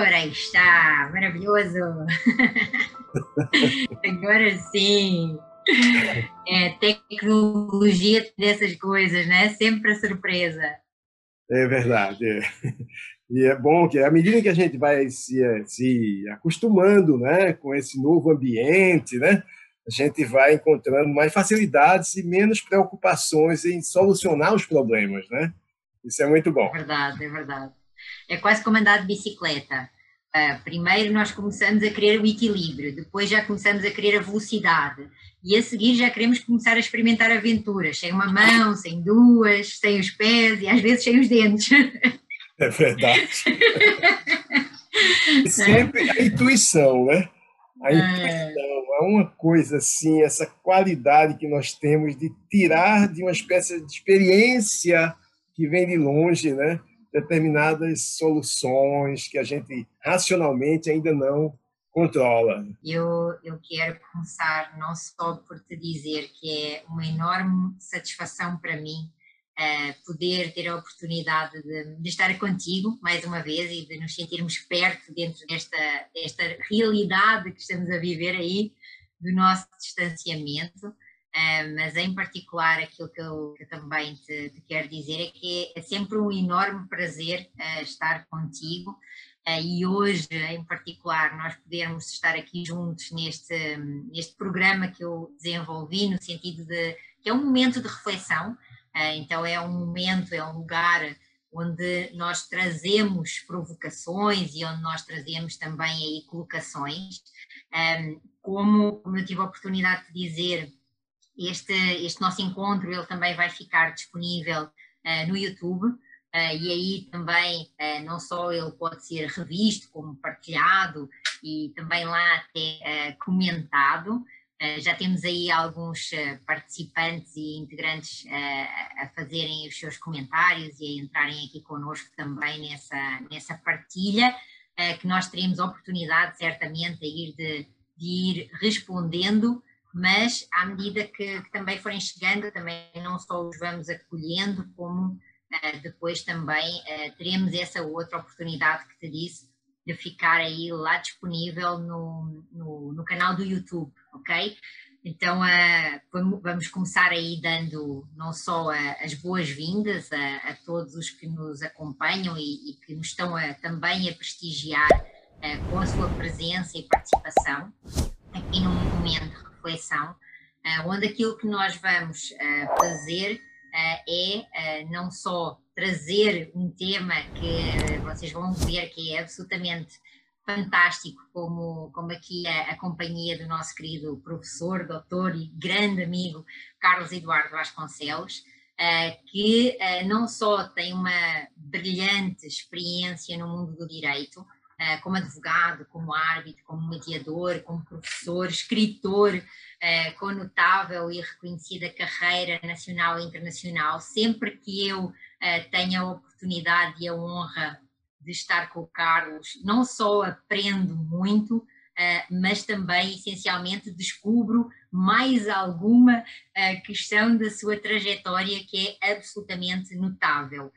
Ora, está, maravilhoso! Agora sim! É, tecnologia dessas coisas, né? Sempre a surpresa. É verdade. É. E é bom que, à medida que a gente vai se, se acostumando né, com esse novo ambiente, né, a gente vai encontrando mais facilidades e menos preocupações em solucionar os problemas. Né? Isso é muito bom. É verdade, é verdade. É quase como andar de bicicleta. Uh, primeiro nós começamos a querer o equilíbrio, depois já começamos a querer a velocidade e a seguir já queremos começar a experimentar aventuras, sem uma mão, sem duas, sem os pés e às vezes sem os dentes. É verdade. Sempre a intuição, né? A é. intuição é uma coisa assim, essa qualidade que nós temos de tirar de uma espécie de experiência que vem de longe, né? Determinadas soluções que a gente racionalmente ainda não controla. Eu, eu quero começar não só por te dizer que é uma enorme satisfação para mim uh, poder ter a oportunidade de, de, estar contigo mais uma vez e de nos sentirmos perto dentro desta, desta realidade que estamos a viver aí do nosso distanciamento. Uh, mas em particular aquilo que eu, que eu também te, te, quero dizer é que é sempre um enorme prazer uh, estar contigo. Uh, e hoje em particular nós podermos estar aqui juntos neste, neste programa que eu desenvolvi no sentido de que é um momento de reflexão, então é um momento, é um lugar onde nós trazemos provocações e onde nós trazemos também aí colocações, um, como eu tive a oportunidade de dizer este, este nosso encontro ele também vai ficar disponível uh, no YouTube uh, e aí também uh, não só ele pode ser revisto como partilhado e também lá até comentado. já temos aí alguns participantes e integrantes a fazerem os seus comentários e a entrarem aqui conosco também nessa, nessa partilha, que nós teremos oportunidade certamente a ir de, de ir respondendo mas à medida que, que, também forem chegando, também não só os vamos acolhendo, como uh, depois também uh, teremos essa outra oportunidade que te disse, de ficar aí lá disponível no, no, no canal do YouTube, ok? Então uh, vamos começar aí dando não só as boas-vindas a, a, todos os que nos acompanham e, e que nos estão a, também a prestigiar com a sua presença e participação aqui num momento reflexão, uh, onde aquilo que nós vamos uh, fazer uh, é não só trazer um tema que vocês vão ver que é absolutamente fantástico, como, como aqui a, a, companhia do nosso querido professor, doutor e grande amigo Carlos Eduardo Vasconcelos, que não só tem uma brilhante experiência no mundo do direito, eh, como advogado, como árbitro, como mediador, como professor, escritor, eh, com notável e reconhecida carreira nacional e internacional. Sempre que eu eh, tenho a oportunidade e a honra de estar com o Carlos, não só aprendo muito, mas também essencialmente descubro mais alguma questão da sua trajetória que é absolutamente notável.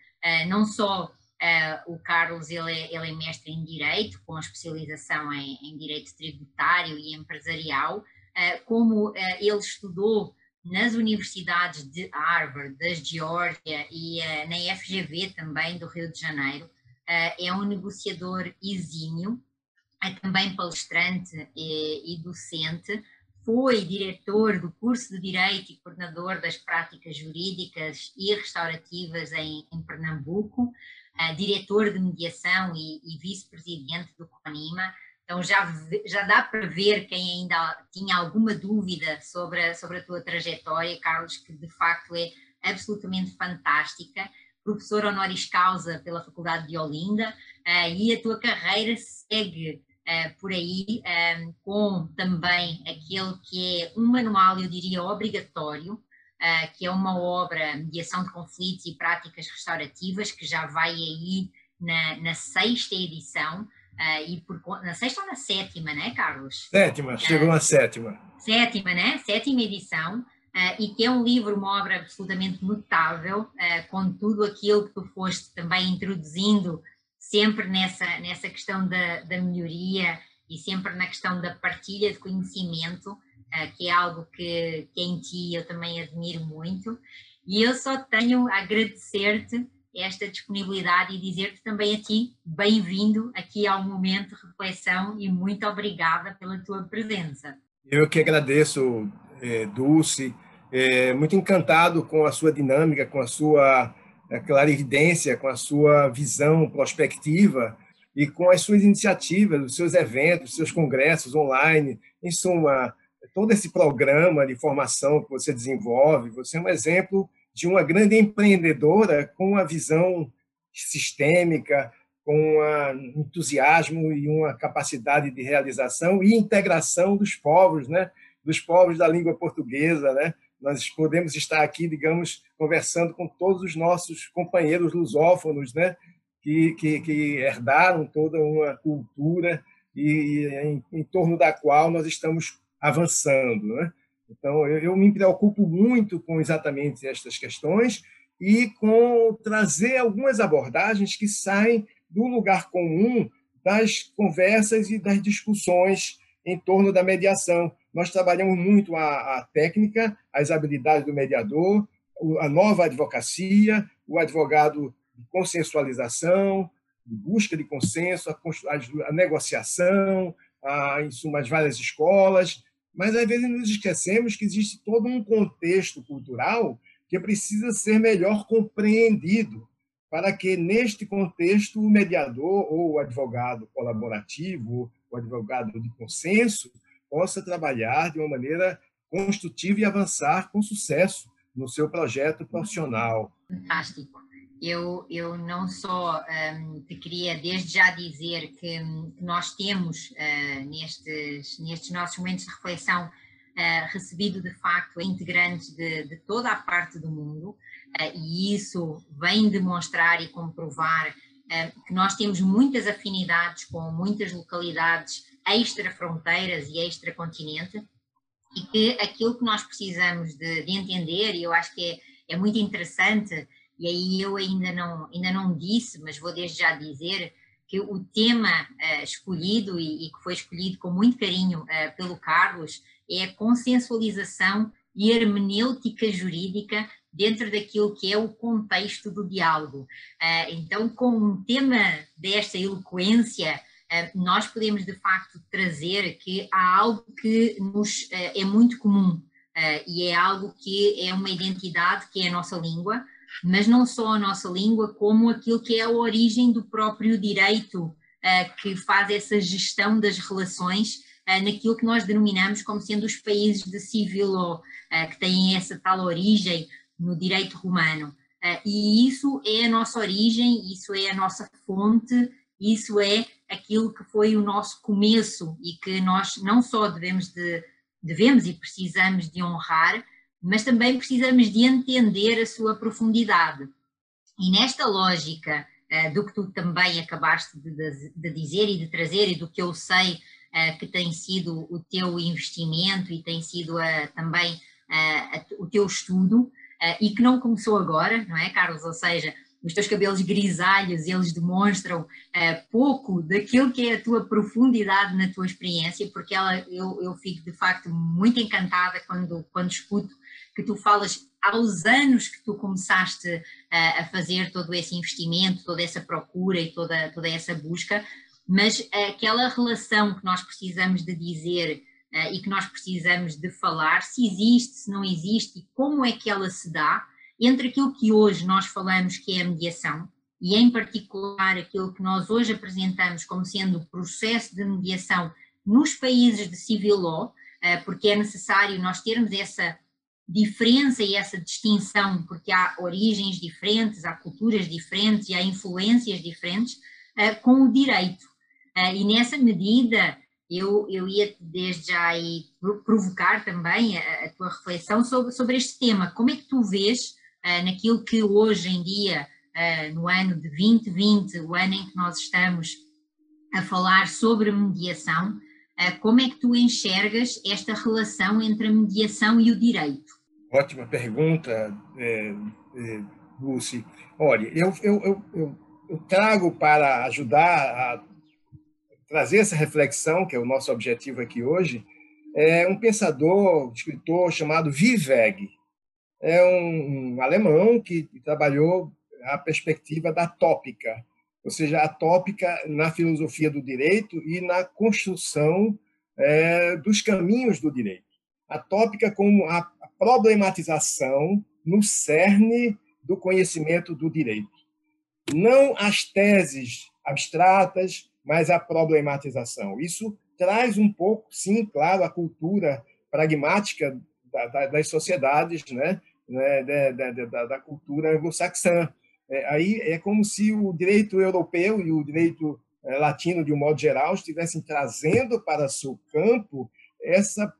Não só Uh, o Carlos ele é, ele é, mestre em Direito, com especialização em, em Direito Tributário e Empresarial, uh, como uh, ele estudou nas universidades de Harvard, da Geórgia e na FGV também do Rio de Janeiro, é um negociador exímio, é também palestrante e, e docente, foi diretor do curso de Direito e coordenador das práticas jurídicas e restaurativas em, em Pernambuco, diretor de mediação e, e vice-presidente do CONIMA. Então já, já dá para ver quem ainda tinha alguma dúvida sobre a, sobre a tua trajetória, Carlos, que de facto é absolutamente fantástica. Professor honoris causa pela Faculdade de Olinda uh, e a tua carreira segue uh, por aí um, com também aquele que é um manual, eu diria, obrigatório, que é uma obra, Mediação de Conflitos e Práticas Restaurativas, que já vai aí na, na sexta edição, uh, e por, na sexta ou na sétima, né, Carlos? Sétima, chegou na sétima. Sétima, né? Sétima edição. Uh, e que é um livro, uma obra absolutamente notável, com tudo aquilo que tu foste também introduzindo sempre nessa, nessa questão da, da melhoria e sempre na questão da partilha de conhecimento, que é algo que, que em ti eu também admiro muito. E eu só tenho a agradecer-te esta disponibilidade e dizer-te também a ti, bem-vindo aqui ao Momento de Reflexão e muito obrigada pela tua presença. Eu que agradeço, é, Dulce, é, muito encantado com a sua dinâmica, com a sua é, clarividência, com a sua visão prospectiva e com as suas iniciativas, os seus eventos, os seus congressos online, em suma, todo esse programa de formação que você desenvolve, você é um exemplo de uma grande empreendedora com uma visão sistêmica, com um entusiasmo e uma capacidade de realização e integração dos povos, né? dos povos da língua portuguesa. Né? Nós podemos estar aqui, digamos, conversando com todos os nossos companheiros lusófonos, né? que, que, que herdaram toda uma cultura e em, em torno da qual nós estamos avançando. Né? Então, eu, eu me preocupo muito com exatamente estas questões e com trazer algumas abordagens que saem do lugar comum das conversas e das discussões em torno da mediação. Nós trabalhamos muito a, a técnica, as habilidades do mediador, a nova advocacia, o advogado de consensualização, de busca de consenso, a, a, a negociação, a, em suma, as várias escolas, mas às vezes nos esquecemos que existe todo um contexto cultural que precisa ser melhor compreendido para que, neste contexto, o mediador ou o advogado colaborativo, o advogado de consenso, possa trabalhar de uma maneira construtiva e avançar com sucesso no seu projeto profissional. Fantástico. Eu, eu não só um, te queria desde já dizer que, que nós temos uh, nestes, nestes nossos momentos de reflexão uh, recebido de facto integrantes de, de, toda a parte do mundo uh, e isso vem demonstrar e comprovar que nós temos muitas afinidades com muitas localidades extra-fronteiras e extra-continente e que aquilo que nós precisamos de, de entender, e eu acho que é, é muito interessante e aí eu ainda não, ainda não disse, mas vou desde já dizer que o tema uh, escolhido e, e, que foi escolhido com muito carinho uh, pelo Carlos é a consensualização e hermenêutica jurídica dentro daquilo que é o contexto do diálogo. Uh, então, com um tema desta eloquência, nós podemos de facto trazer que há algo que nos é muito comum e é algo que é uma identidade que é a nossa língua, mas não só a nossa língua, como aquilo que é a origem do próprio direito uh, que faz essa gestão das relações uh, naquilo que nós denominamos como sendo os países de civil law, uh, que têm essa tal origem no direito romano. e isso é a nossa origem, isso é a nossa fonte, isso é aquilo que foi o nosso começo e que nós não só devemos de devemos e precisamos de honrar, mas também precisamos de entender a sua profundidade. E nesta lógica uh, do que tu também acabaste de, dizer e de trazer, e do que eu sei uh, que tem sido o teu investimento e tem sido uh, também o teu estudo, e que não começou agora, não é, Carlos? Ou seja, os teus cabelos grisalhos, eles demonstram pouco daquilo que é a tua profundidade na tua experiência, porque ela, eu, eu fico de facto muito encantada quando, quando escuto que tu falas aos anos que tu começaste a, a fazer todo esse investimento, toda essa procura e toda, toda essa busca, mas aquela relação que nós precisamos de dizer e que nós precisamos de falar, se existe, se não existe e como é que ela se dá, entre aquilo que hoje nós falamos que é a mediação, e em particular aquilo que nós hoje apresentamos como sendo o processo de mediação nos países de civil law, porque é necessário nós termos essa diferença e essa distinção, porque há origens diferentes, há culturas diferentes e há influências diferentes, uh, com o direito. Uh, e nessa medida, eu, eu ia desde já aí provocar também a, a, tua reflexão sobre, sobre este tema. Como é que tu vês uh, naquilo que hoje em dia, no ano de 2020, o ano em que nós estamos a falar sobre mediação, como é que tu enxergas esta relação entre a mediação e o direito? Ótima pergunta, é, é, Lucy. Olha, eu, eu, eu, eu trago para ajudar a trazer essa reflexão, que é o nosso objetivo aqui hoje, é um pensador, escritor chamado Viveg. É um, um alemão que trabalhou a perspectiva da tópica, ou seja, a tópica na filosofia do direito e na construção é, dos caminhos do direito. A tópica como a problematização no cerne do conhecimento do direito. Não as teses abstratas, mas a problematização. Isso traz um pouco, sim, claro, a cultura pragmática da, da, das sociedades, né? né da, da, da cultura anglo-saxã. É, aí é como se o direito europeu e o direito é, latino, de um modo geral, estivessem trazendo para seu campo essa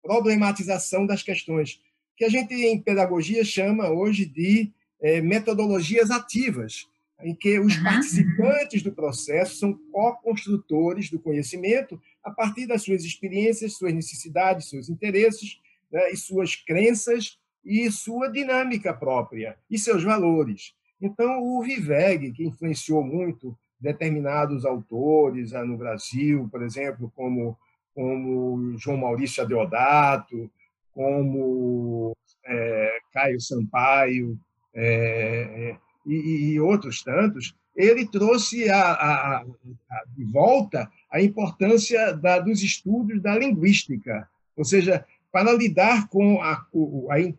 problematização das questões, que a gente em pedagogia chama hoje de é, metodologias ativas, em que os participantes do processo são co-construtores do conhecimento a partir das suas experiências, suas necessidades, seus interesses né, e suas crenças e sua dinâmica própria e seus valores. Então, o Viveg, que influenciou muito determinados autores ah, no Brasil, por exemplo, como, como João Maurício Adeodato, como é, Caio Sampaio, é, e, e, outros tantos, ele trouxe a, a, a, de volta a importância da, dos estudos da linguística, ou seja, para lidar com a,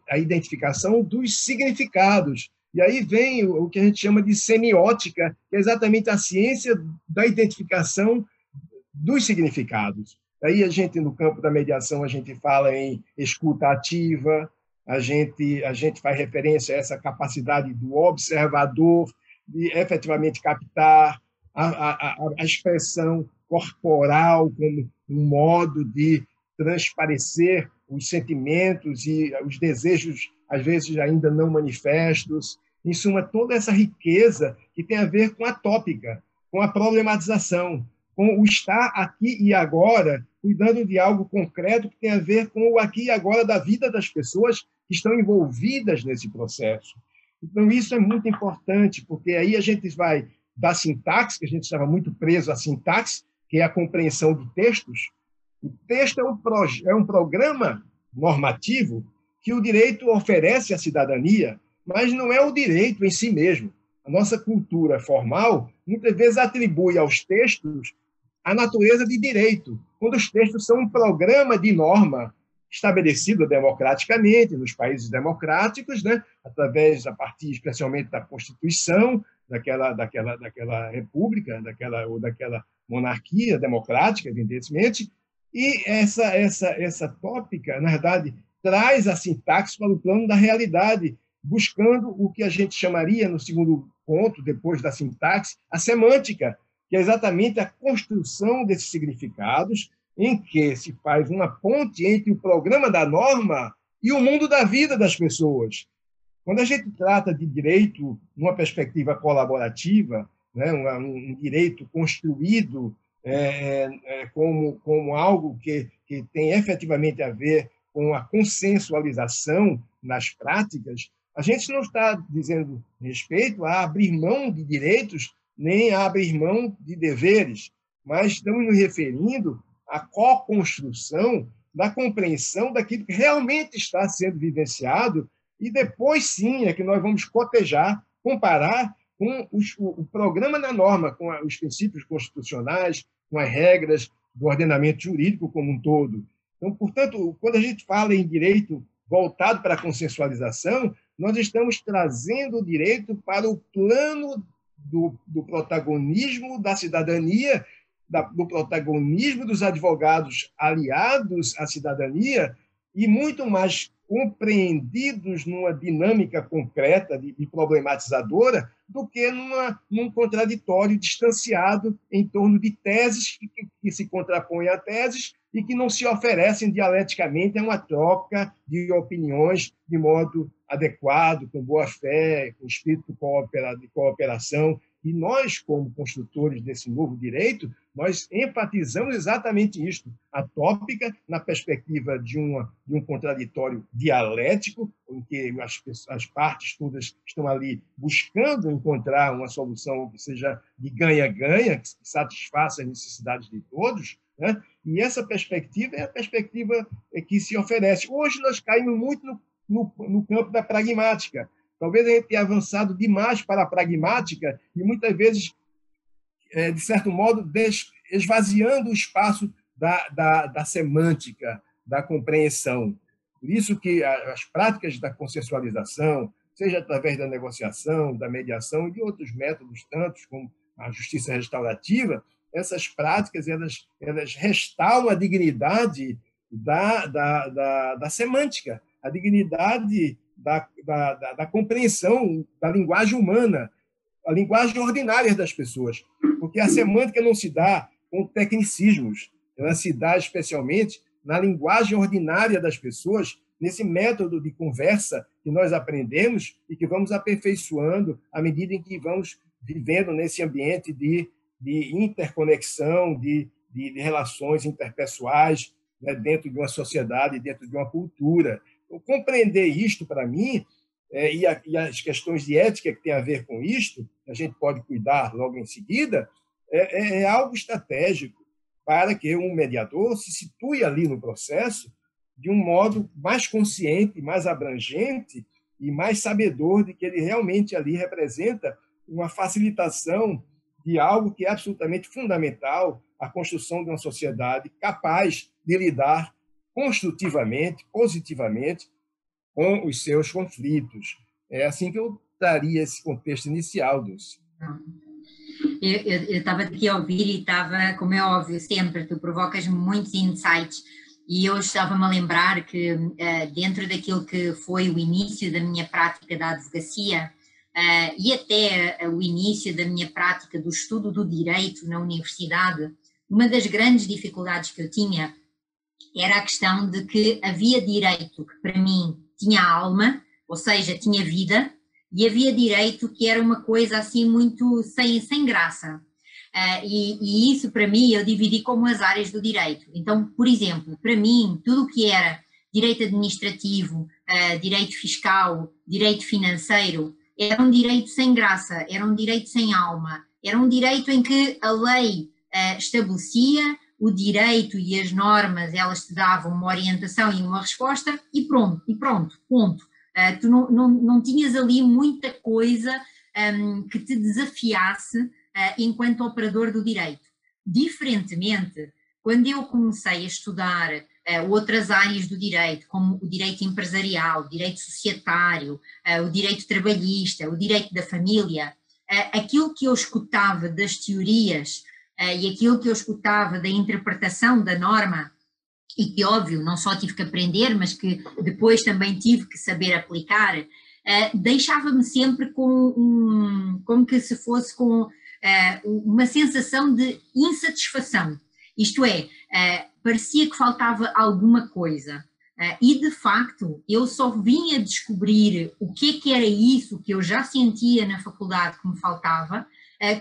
a, identificação dos significados. E aí vem o, o que a gente chama de semiótica, que é exatamente a ciência da identificação dos significados. Aí a gente, no campo da mediação, a gente fala em escuta ativa, a gente, a gente faz referência a essa capacidade do observador de efetivamente captar a, a, a expressão corporal como um modo de transparecer os sentimentos e os desejos, às vezes ainda não manifestos. Em suma, toda essa riqueza que tem a ver com a tópica, com a problematização, com o estar aqui e agora, cuidando de algo concreto que tem a ver com o aqui e agora da vida das pessoas que estão envolvidas nesse processo. Então, isso é muito importante, porque aí a gente vai da sintaxe, que a gente estava muito preso à sintaxe, que é a compreensão de textos. O texto é um, é um programa normativo que o direito oferece à cidadania, mas não é o direito em si mesmo. A nossa cultura formal muitas vezes atribui aos textos a natureza de direito, quando os textos são um programa de norma estabelecida democraticamente nos países democráticos, né, através a partir especialmente da Constituição daquela daquela daquela república, daquela ou daquela monarquia democrática, evidentemente, e essa essa essa tópica, na verdade, traz a sintaxe para o plano da realidade, buscando o que a gente chamaria no segundo ponto, depois da sintaxe, a semântica, que é exatamente a construção desses significados em que se faz uma ponte entre o programa da norma e o mundo da vida das pessoas. Quando a gente trata de direito numa perspectiva colaborativa, né, um, um direito construído é, é, como, como algo que, que tem efetivamente a ver com a consensualização nas práticas, a gente não está dizendo respeito a abrir mão de direitos nem a abrir mão de deveres, mas estamos nos referindo a co-construção da compreensão daquilo que realmente está sendo vivenciado, e depois sim é que nós vamos cotejar, comparar com os, o, o, programa da norma, com a, os princípios constitucionais, com as regras do ordenamento jurídico como um todo. Então, portanto, quando a gente fala em direito voltado para a consensualização, nós estamos trazendo o direito para o plano do, do protagonismo da cidadania da, do protagonismo dos advogados aliados à cidadania e muito mais compreendidos numa dinâmica concreta e problematizadora do que numa, num contraditório distanciado em torno de teses que, que se contrapõem a teses e que não se oferecem dialeticamente a uma troca de opiniões de modo adequado, com boa fé, com espírito de cooperação E nós, como construtores desse novo direito, nós enfatizamos exatamente isto, a tópica na perspectiva de, uma, de um contraditório dialético, em que as, as partes todas estão ali buscando encontrar uma solução que seja de ganha-ganha, que satisfaça as necessidades de todos, né? e essa perspectiva é a perspectiva que se oferece. Hoje nós caímos muito no, no, no campo da pragmática, Talvez a gente tenha avançado demais para a pragmática e muitas vezes, é, de certo modo, esvaziando o espaço da, da, da semântica, da compreensão. Por isso que as práticas da consensualização, seja através da negociação, da mediação e de outros métodos tantos como a justiça restaurativa, essas práticas elas, elas restauram a dignidade da, da, da, da semântica, a dignidade da, da, da, da compreensão da linguagem humana, a linguagem ordinária das pessoas, porque a semântica não se dá com tecnicismos, ela se dá especialmente na linguagem ordinária das pessoas, nesse método de conversa que nós aprendemos e que vamos aperfeiçoando à medida em que vamos vivendo nesse ambiente de, de interconexão, de, de, de relações interpessoais né, dentro de uma sociedade, dentro de uma cultura. Então, compreender isto, para mim, é, e, a, e, as questões de ética que tem a ver com isto, a gente pode cuidar logo em seguida, é, é, é algo estratégico para que um mediador se situe ali no processo de um modo mais consciente, mais abrangente e mais sabedor de que ele realmente ali representa uma facilitação de algo que é absolutamente fundamental à construção de uma sociedade capaz de lidar construtivamente, positivamente, com os seus conflitos. É assim que eu daria esse contexto inicial, Dulce. Eu estava aqui a ouvir e estava, como é óbvio, sempre tu provocas muitos insights e eu estava-me a lembrar que uh, dentro daquilo que foi o início da minha prática da advocacia uh, e até uh, o início da minha prática do estudo do direito na universidade, uma das grandes dificuldades que eu tinha era a questão de que havia direito que para mim tinha alma, ou seja, tinha vida, e havia direito que era uma coisa assim muito sem, sem graça. Uh, e, e, isso para mim eu dividi como as áreas do direito. Então, por exemplo, para mim, tudo o que era direito administrativo, uh, direito fiscal, direito financeiro, era um direito sem graça, era um direito sem alma, era um direito em que a lei uh, estabelecia o direito e as normas, elas te davam uma orientação e uma resposta e pronto, e pronto, ponto. Uh, tu não, não, não tinhas ali muita coisa um, que te desafiasse uh, enquanto operador do direito. Diferentemente, quando eu comecei a estudar uh, outras áreas do direito, como o direito empresarial, o direito societário, o direito trabalhista, o direito da família, aquilo que eu escutava das teorias e aquilo que eu escutava da interpretação da norma, e que, óbvio, não só tive que aprender, mas que depois também tive que saber aplicar, uh, deixava-me sempre com um, como que se fosse com uh, uma sensação de insatisfação. Isto é, parecia que faltava alguma coisa. E de facto, eu só vinha descobrir o que é que era isso que eu já sentia na faculdade que me faltava,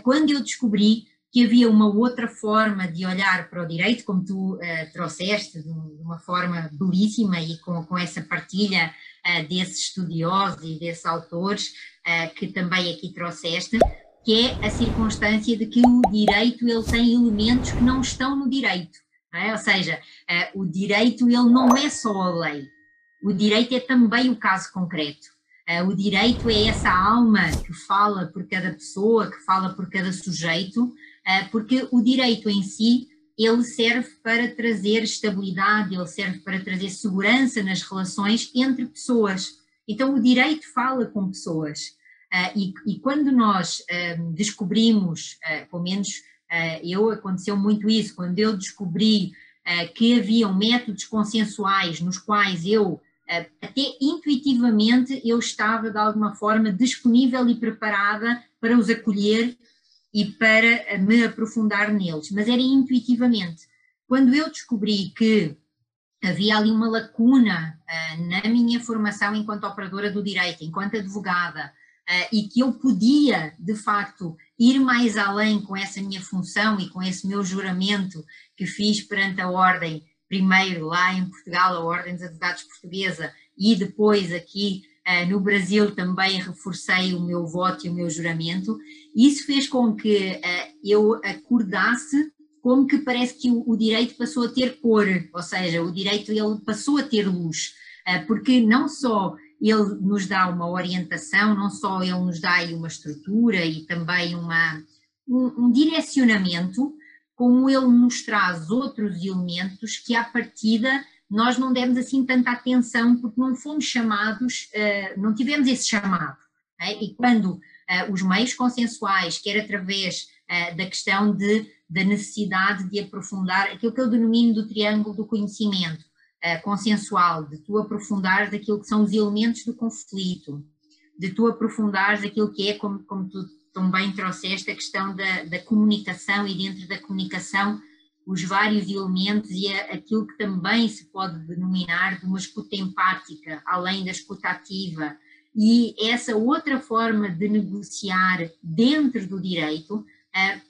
quando eu descobri que havia uma outra forma de olhar para o direito, como tu uh, trouxeste, de uma forma belíssima e com, com essa partilha uh, desses estudiosos e desses autores uh, que também aqui trouxeste, que é a circunstância de que o direito ele tem elementos que não estão no direito, é? ou seja, o direito ele não é só a lei, o direito é também o caso concreto. o direito é essa alma que fala por cada pessoa, que fala por cada sujeito, porque o direito em si ele serve para trazer estabilidade, ele serve para trazer segurança nas relações entre pessoas. Então, o direito fala com pessoas. Uh, e, e, quando nós uh, descobrimos, pelo menos eu aconteceu muito isso, quando eu descobri que haviam métodos consensuais nos quais eu, até intuitivamente, eu estava de alguma forma disponível e preparada para os acolher e para me aprofundar neles, mas era intuitivamente. Quando eu descobri que havia ali uma lacuna uh, na minha formação enquanto operadora do direito, enquanto advogada, uh, e que eu podia, de facto, ir mais além com essa minha função e com esse meu juramento que fiz perante a Ordem, primeiro lá em Portugal, a Ordem dos Advogados Portuguesa, e depois aqui no Brasil também reforcei o meu voto e o meu juramento. Isso fez com que uh, eu acordasse como que parece que o, direito passou a ter cor, ou seja, o direito ele passou a ter luz, uh, porque não só ele nos dá uma orientação, não só ele nos dá uma estrutura e também uma, um, um direcionamento, como ele nos traz outros elementos que à partida nós não demos assim tanta atenção porque não fomos chamados, uh, não tivemos esse chamado. É? E quando uh, os meios consensuais, quer através uh, da questão de, da necessidade de aprofundar aquilo que eu denomino do triângulo do conhecimento, consensual, de tu aprofundares aquilo que são os elementos do conflito, de tu aprofundares aquilo que é, como, como tu também trouxeste, a questão da, da comunicação e dentro da comunicação os vários elementos e aquilo que também se pode denominar de uma escuta empática, além da escuta ativa, e essa outra forma de negociar dentro do direito, uh,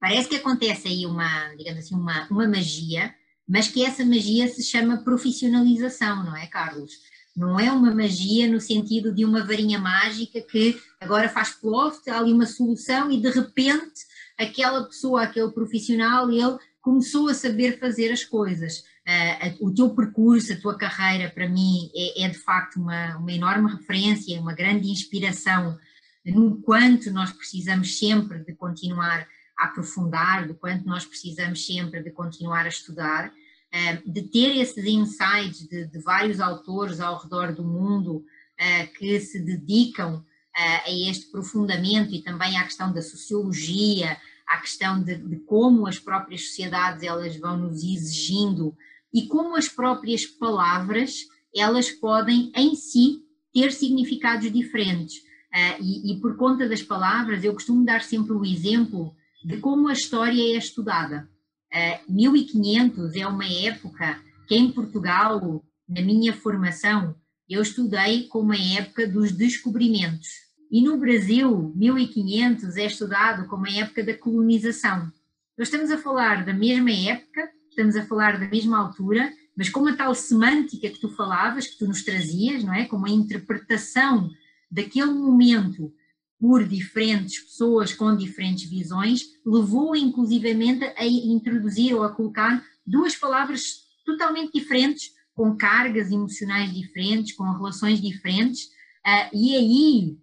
parece que acontece aí uma, digamos assim, uma, uma magia, mas que essa magia se chama profissionalização, não é, Carlos? Não é uma magia no sentido de uma varinha mágica que agora faz ploft, há ali uma solução e de repente aquela pessoa, aquele profissional, ele começou a saber fazer as coisas. Uh, o teu percurso, a tua carreira, para mim, é, é, de facto uma, uma enorme referência, uma grande inspiração no quanto nós precisamos sempre de continuar a aprofundar, do quanto nós precisamos sempre de continuar a estudar, eh, de ter esses insights de, de vários autores ao redor do mundo eh, que se dedicam a este aprofundamento e também à questão da sociologia, à questão de, de como as próprias sociedades elas vão nos exigindo e como as próprias palavras elas podem em si ter significados diferentes. Uh, e, e, por conta das palavras, eu costumo dar sempre o exemplo de como a história é estudada. Uh, 1500 é uma época que em Portugal, na minha formação, eu estudei como a época dos descobrimentos. E no Brasil, 1500 é estudado como a época da colonização. Nós estamos a falar da mesma época, estamos a falar da mesma altura, mas com a tal semântica que tu falavas, que tu nos trazias, não é? Com a interpretação daquele momento por diferentes pessoas com diferentes visões, levou inclusivamente a introduzir ou a colocar duas palavras totalmente diferentes, com cargas emocionais diferentes, com relações diferentes, uh, e aí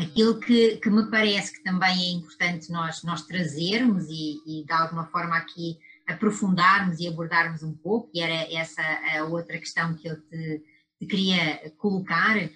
aquilo que, que, me parece que também é importante nós, nós trazermos e, e de alguma forma aqui aprofundarmos e abordarmos um pouco, e era essa a outra questão que eu te, te queria colocar, é,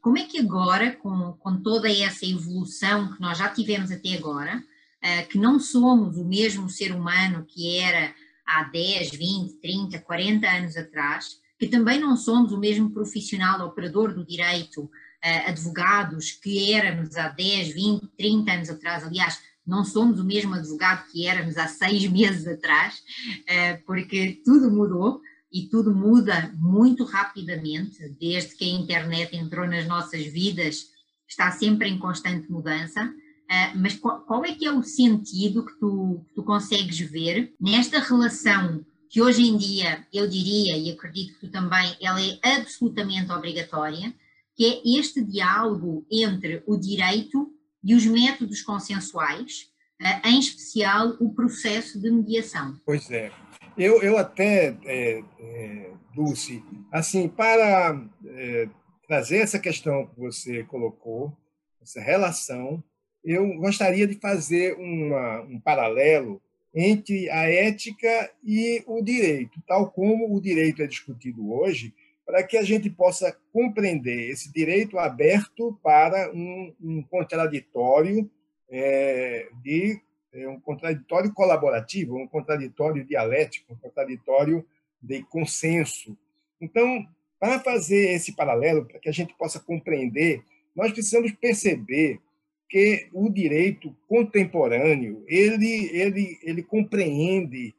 como é que agora, com, com toda essa evolução que nós já tivemos até agora, uh, que não somos o mesmo ser humano que era há 10, 20, 30, 40 anos atrás, que também não somos o mesmo profissional operador do direito, advogados que éramos há 10, 20, 30 anos atrás, aliás, não somos o mesmo advogado que éramos há seis meses atrás, uh, porque tudo mudou, e tudo muda muito rapidamente, desde que a internet entrou nas nossas vidas, está sempre em constante mudança. Uh, mas qual, qual, é que é o sentido que tu, que tu consegues ver nesta relação que hoje em dia, eu diria, e acredito que tu também, ela é absolutamente obrigatória, que é este diálogo entre o direito e os métodos consensuais, uh, em especial o processo de mediação. Pois é. Eu, eu até, é, é, Dulce, assim, para é, trazer essa questão que você colocou, essa relação, eu gostaria de fazer uma, um paralelo entre a ética e o direito, tal como o direito é discutido hoje, para que a gente possa compreender esse direito aberto para um, um contraditório é, de é um contraditório colaborativo, um contraditório dialético, um contraditório de consenso. Então, para fazer esse paralelo, para que a gente possa compreender, nós precisamos perceber que o direito contemporâneo ele ele ele compreende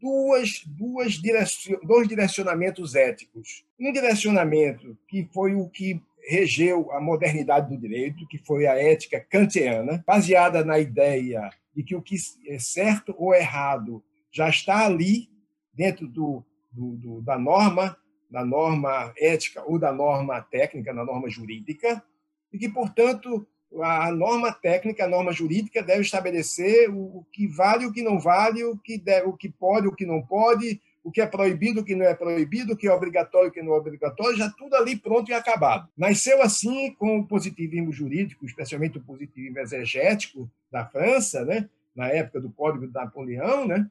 duas duas direcion, dois direcionamentos éticos. Um direcionamento que foi o que regeu a modernidade do direito, que foi a ética kantiana, baseada na ideia de que o que é certo ou errado já está ali dentro do, do, do, da norma, da norma ética ou da norma técnica, da norma jurídica, e que, portanto, a norma técnica, a norma jurídica deve estabelecer o que vale, o que não vale, o que, deve, o que pode, o que não pode, o que é proibido, o que não é proibido, o que é obrigatório, o que não é obrigatório, já tudo ali pronto e acabado. Nasceu assim com o positivismo jurídico, especialmente o positivismo exegético da França, né? na época do Código de Napoleão, né?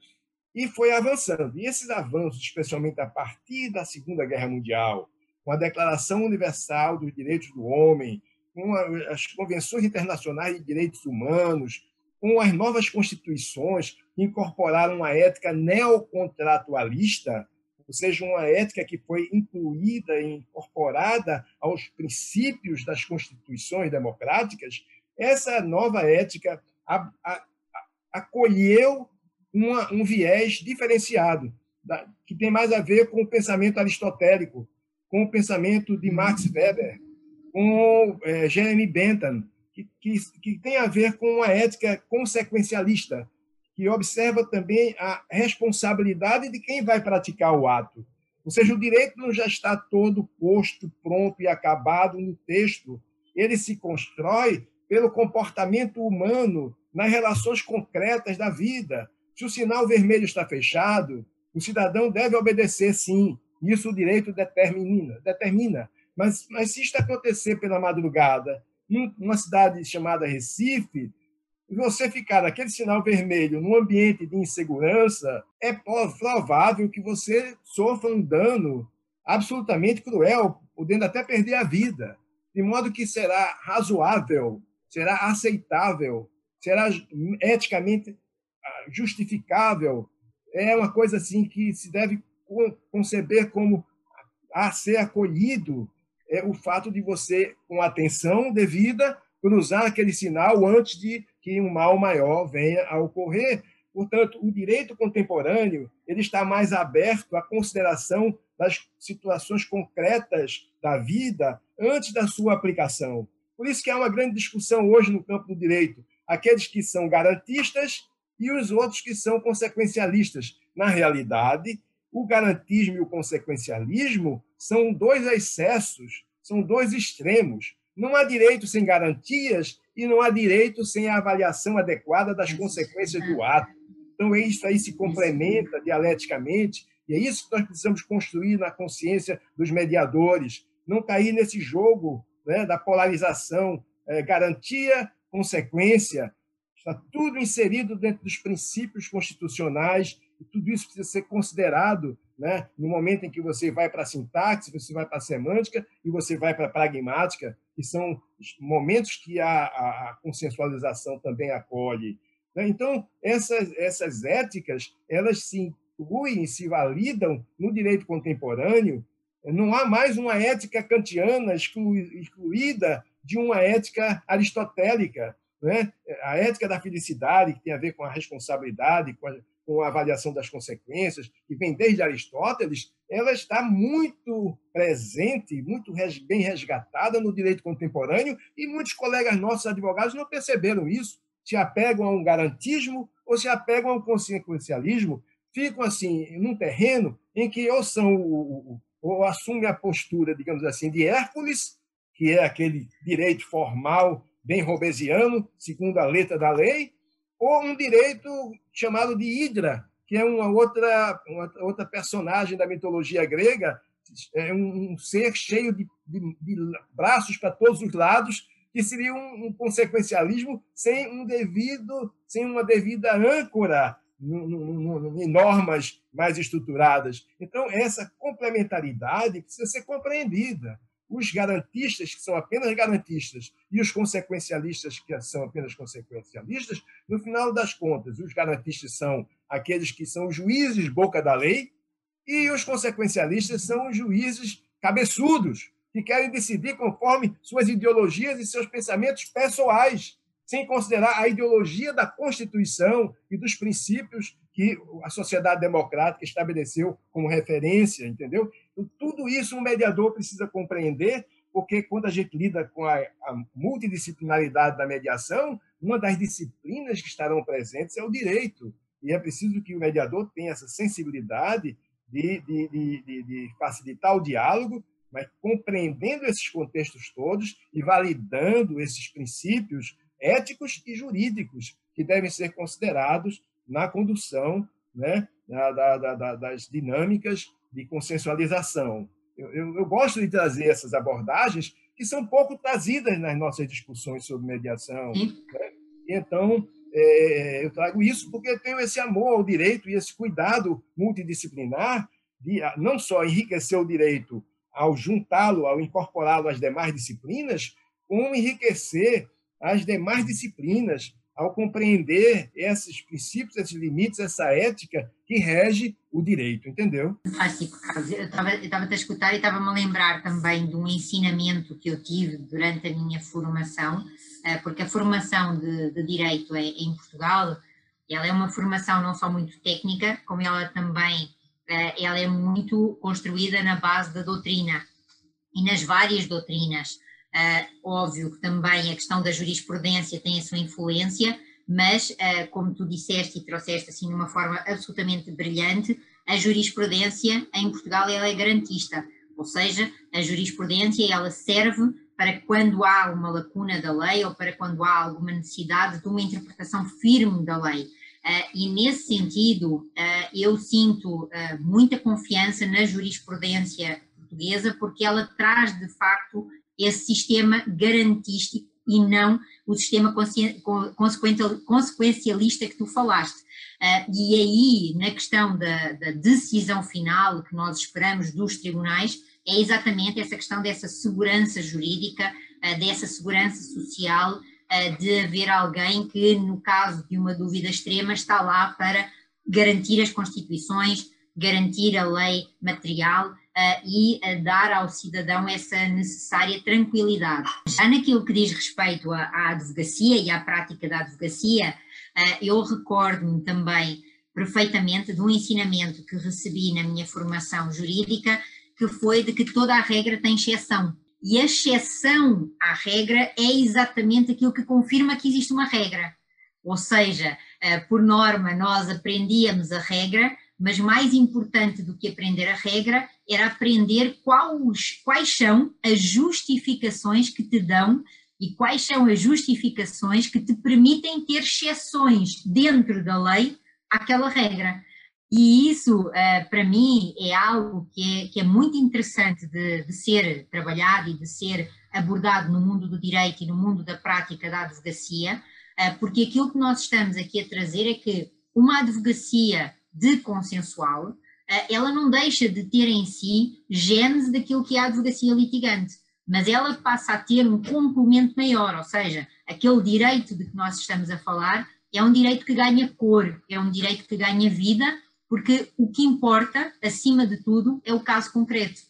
e foi avançando. E esses avanços, especialmente a partir da Segunda Guerra Mundial, com a Declaração Universal dos Direitos do Homem, com as convenções internacionais de direitos humanos, com as novas constituições que incorporaram uma ética neocontratualista, ou seja, uma ética que foi incluída e incorporada aos princípios das constituições democráticas, essa nova ética acolheu uma, um viés diferenciado, que tem mais a ver com o pensamento aristotélico, com o pensamento de Max Weber, com é, Jeremy Bentham, que, que, que tem a ver com uma ética consequencialista, que observa também a responsabilidade de quem vai praticar o ato. Ou seja, o direito não já está todo posto, pronto e acabado no texto. Ele se constrói pelo comportamento humano nas relações concretas da vida. Se o sinal vermelho está fechado, o cidadão deve obedecer, sim. Isso o direito determina. determina. Mas, mas se isto acontecer pela madrugada, em uma cidade chamada Recife, você ficar naquele sinal vermelho num ambiente de insegurança, é provável que você sofra um dano absolutamente cruel, podendo até perder a vida. De modo que será razoável, será aceitável, será eticamente ah, justificável. É uma coisa assim que se deve conceber como a ser acolhido é o fato de você, com atenção devida, cruzar aquele sinal antes de que um mal maior venha a ocorrer. Portanto, o direito contemporâneo ele está mais aberto à consideração das situações concretas da vida antes da sua aplicação. Por isso que há uma grande discussão hoje no campo do direito. Aqueles que são garantistas e os outros que são consequencialistas. Na realidade, o garantismo e o consequencialismo são dois excessos, são dois extremos. Não há direito sem garantias e não há direito sem a avaliação adequada das consequências do ato. Então, isso aí se complementa dialeticamente, e é isso que nós precisamos construir na consciência dos mediadores, não cair nesse jogo né, da polarização, é, garantia, consequência, está tudo inserido dentro dos princípios constitucionais e tudo isso precisa ser considerado né, no momento em que você vai para a sintaxe, você vai para a semântica e você vai para a pragmática, que são momentos que a, a consensualização também acolhe. Né? Então, essas, essas éticas, elas se incluem, se validam no direito contemporâneo. Não há mais uma ética kantiana excluída de uma ética aristotélica. Né? A ética da felicidade, que tem a ver com a responsabilidade, com a com a avaliação das consequências, que vem desde Aristóteles, ela está muito presente, muito bem resgatada no direito contemporâneo, e muitos colegas nossos advogados não perceberam isso, se apegam a um garantismo ou se apegam a um consequencialismo, ficam assim num terreno em que ou são ou assumem a postura, digamos assim, de Hércules, que é aquele direito formal bem robesiano, segundo a letra da lei, ou um direito chamado de Hidra, que é uma outra, uma outra personagem da mitologia grega, é um, ser cheio de, de, de braços para todos os lados, que seria um, um, consequencialismo sem um devido, sem uma devida âncora em normas mais estruturadas. Então, essa complementaridade precisa ser compreendida os garantistas, que são apenas garantistas, e os consequencialistas, que são apenas consequencialistas, no final das contas, os garantistas são aqueles que são juízes boca da lei, e os consequencialistas são os juízes cabeçudos, que querem decidir conforme suas ideologias e seus pensamentos pessoais, sem considerar a ideologia da Constituição e dos princípios que a sociedade democrática estabeleceu como referência, entendeu? Então, tudo isso um mediador precisa compreender, porque quando a gente lida com a, a multidisciplinaridade da mediação, uma das disciplinas que estarão presentes é o direito. E é preciso que o mediador tenha essa sensibilidade de, de, de, de facilitar o diálogo, mas compreendendo esses contextos todos e validando esses princípios éticos e jurídicos que devem ser considerados na condução né, da, da, da, das dinâmicas de consensualização. Eu, eu, eu, gosto de trazer essas abordagens que são pouco trazidas nas nossas discussões sobre mediação. Né? Então, é, eu trago isso porque eu tenho esse amor ao direito e esse cuidado multidisciplinar de ah, não só enriquecer o direito ao juntá-lo, ao incorporá-lo às demais disciplinas, como enriquecer as demais disciplinas ao compreender esses princípios, esses limites, essa ética que rege o direito, entendeu? Fantástico, Carlos. Eu estava a escutar e estava-me a lembrar também de um ensinamento que eu tive durante a minha formação, eh, porque a formação de, de direito é, em Portugal, ela é uma formação não só muito técnica, como ela também eh, ela é muito construída na base da doutrina e nas várias doutrinas. Uh, óbvio que também a questão da jurisprudência tem a sua influência, mas, uh, como tu disseste e trouxeste assim de uma forma absolutamente brilhante, a jurisprudência em Portugal ela é garantista, ou seja, a jurisprudência ela serve para quando há uma lacuna da lei ou para quando há alguma necessidade de uma interpretação firme da lei. Uh, e nesse sentido, eu sinto muita confiança na jurisprudência portuguesa, porque ela traz de facto esse sistema garantístico e não o sistema consequencialista que tu falaste. Uh, e aí, na questão da, da, decisão final que nós esperamos dos tribunais, é exatamente essa questão dessa segurança jurídica, uh, dessa segurança social, uh, de haver alguém que, no caso de uma dúvida extrema, está lá para garantir as constituições, garantir a lei material e uh, dar ao cidadão essa necessária tranquilidade. Já naquilo que diz respeito à, advocacia e à prática da advocacia, eu recordo-me também perfeitamente de um ensinamento que recebi na minha formação jurídica, que foi de que toda a regra tem exceção. E a exceção à regra é exatamente aquilo que confirma que existe uma regra. Ou seja, por norma, nós aprendíamos a regra, mas mais importante do que aprender a regra era aprender quais, quais são as justificações que te dão e quais são as justificações que te permitem ter exceções dentro da lei àquela regra. E isso, uh, para mim, é algo que é, que é muito interessante de, de, ser trabalhado e de ser abordado no mundo do direito e no mundo da prática da advocacia, uh, porque aquilo que nós estamos aqui a trazer é que uma advocacia de consensual, eh, ela não deixa de ter em si genes daquilo que é a advocacia litigante, mas ela passa a ter um complemento maior, ou seja, aquele direito de que nós estamos a falar é um direito que ganha cor, é um direito que ganha vida, porque o que importa, acima de tudo, é o caso concreto.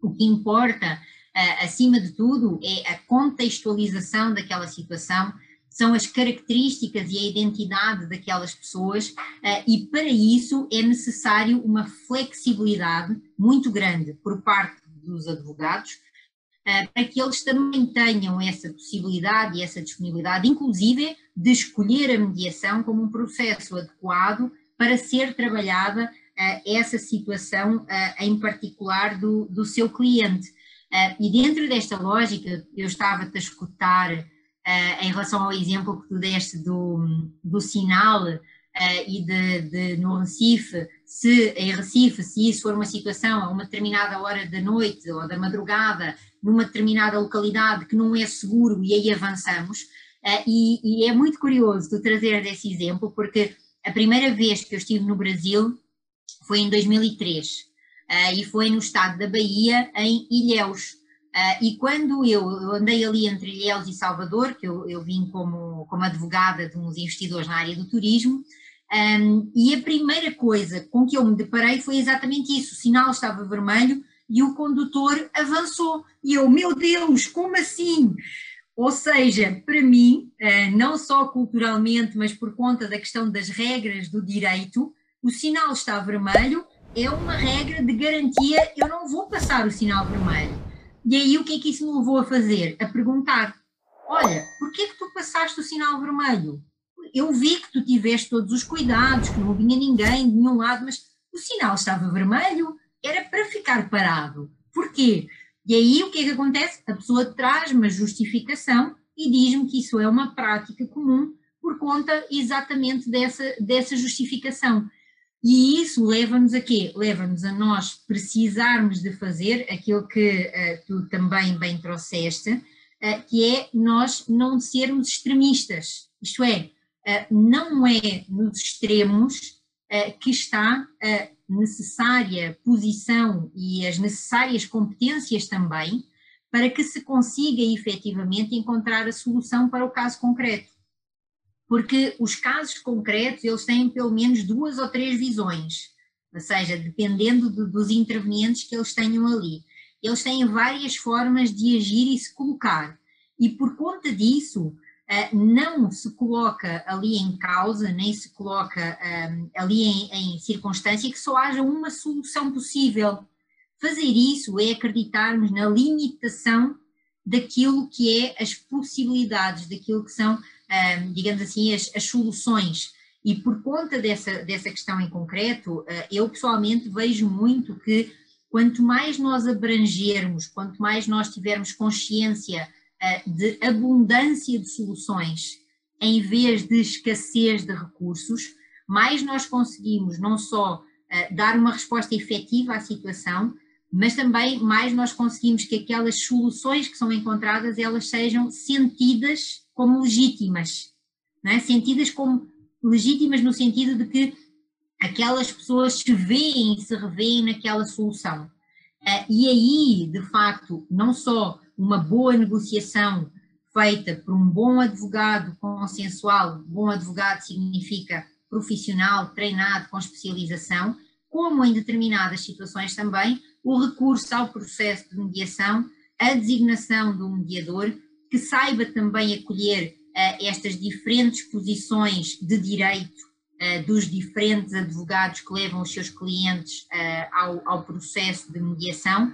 O que importa, eh, acima de tudo, é a contextualização daquela situação, são as características e a identidade daquelas pessoas, uh, e para isso é necessário uma flexibilidade muito grande por parte dos advogados, uh, para que eles também tenham essa possibilidade e essa disponibilidade, inclusive de escolher a mediação como um processo adequado para ser trabalhada uh, essa situação em particular do, do seu cliente. e dentro desta lógica, eu estava-te a escutar uh, em relação ao exemplo que tu deste do, do sinal uh, e de, de, no Recife, se em Recife, se isso for uma situação a uma determinada hora da noite ou da madrugada, numa determinada localidade que não é seguro e aí avançamos, uh, e, e, é muito curioso tu trazer esse exemplo, porque a primeira vez que eu estive no Brasil foi em 2003, uh, e foi no estado da Bahia, em Ilhéus, Uh, e quando eu, eu, andei ali entre Ilhéus e Salvador, que eu, eu vim como, como advogada de uns investidores na área do turismo, um, e a primeira coisa com que eu me deparei foi exatamente isso: o sinal estava vermelho e o condutor avançou. E eu, meu Deus, como assim? Ou seja, para mim, uh, não só culturalmente, mas por conta da questão das regras do direito, o sinal está vermelho é uma regra de garantia, eu não vou passar o sinal vermelho E aí o que é que isso me levou a fazer? A perguntar: olha, porquê é que tu passaste o sinal vermelho? Eu vi que tu tiveste todos os cuidados, que não vinha ninguém de nenhum lado, mas o sinal estava vermelho, era para ficar parado. Porquê? E aí o que é que acontece? A pessoa traz uma justificação e diz-me que isso é uma prática comum por conta exatamente dessa, dessa justificação. E isso leva-nos a quê? Leva-nos a nós precisarmos de fazer aquilo que uh, tu também bem trouxeste, uh, que é nós não sermos extremistas. Isto é, uh, não é nos extremos que está a necessária posição e as necessárias competências também para que se consiga efetivamente encontrar a solução para o caso concreto porque os casos concretos eles têm pelo menos duas ou três visões, ou seja, dependendo de, dos intervenientes que eles tenham ali. Eles têm várias formas de agir e se colocar, e por conta disso, uh, não se coloca ali em causa, nem se coloca um, ali em, em circunstância que só haja uma solução possível. Fazer isso é acreditarmos na limitação daquilo que é as possibilidades, daquilo que são um, digamos assim, as, as, soluções. E por conta dessa, dessa questão em concreto, uh, eu pessoalmente vejo muito que quanto mais nós abrangermos, quanto mais nós tivermos consciência uh, de abundância de soluções, em vez de escassez de recursos, mais nós conseguimos não só uh, dar uma resposta efetiva à situação, mas também mais nós conseguimos que aquelas soluções que são encontradas elas sejam sentidas como legítimas, é? sentidas como legítimas no sentido de que aquelas pessoas se veem e se revêem naquela solução. Uh, e aí, de facto, não só uma boa negociação feita por um bom advogado consensual, bom advogado significa profissional, treinado, com especialização, como em determinadas situações também, o recurso ao processo de mediação, a designação do mediador que saiba também acolher uh, estas diferentes posições de direito uh, dos diferentes advogados que levam os seus clientes uh, ao, ao, processo de mediação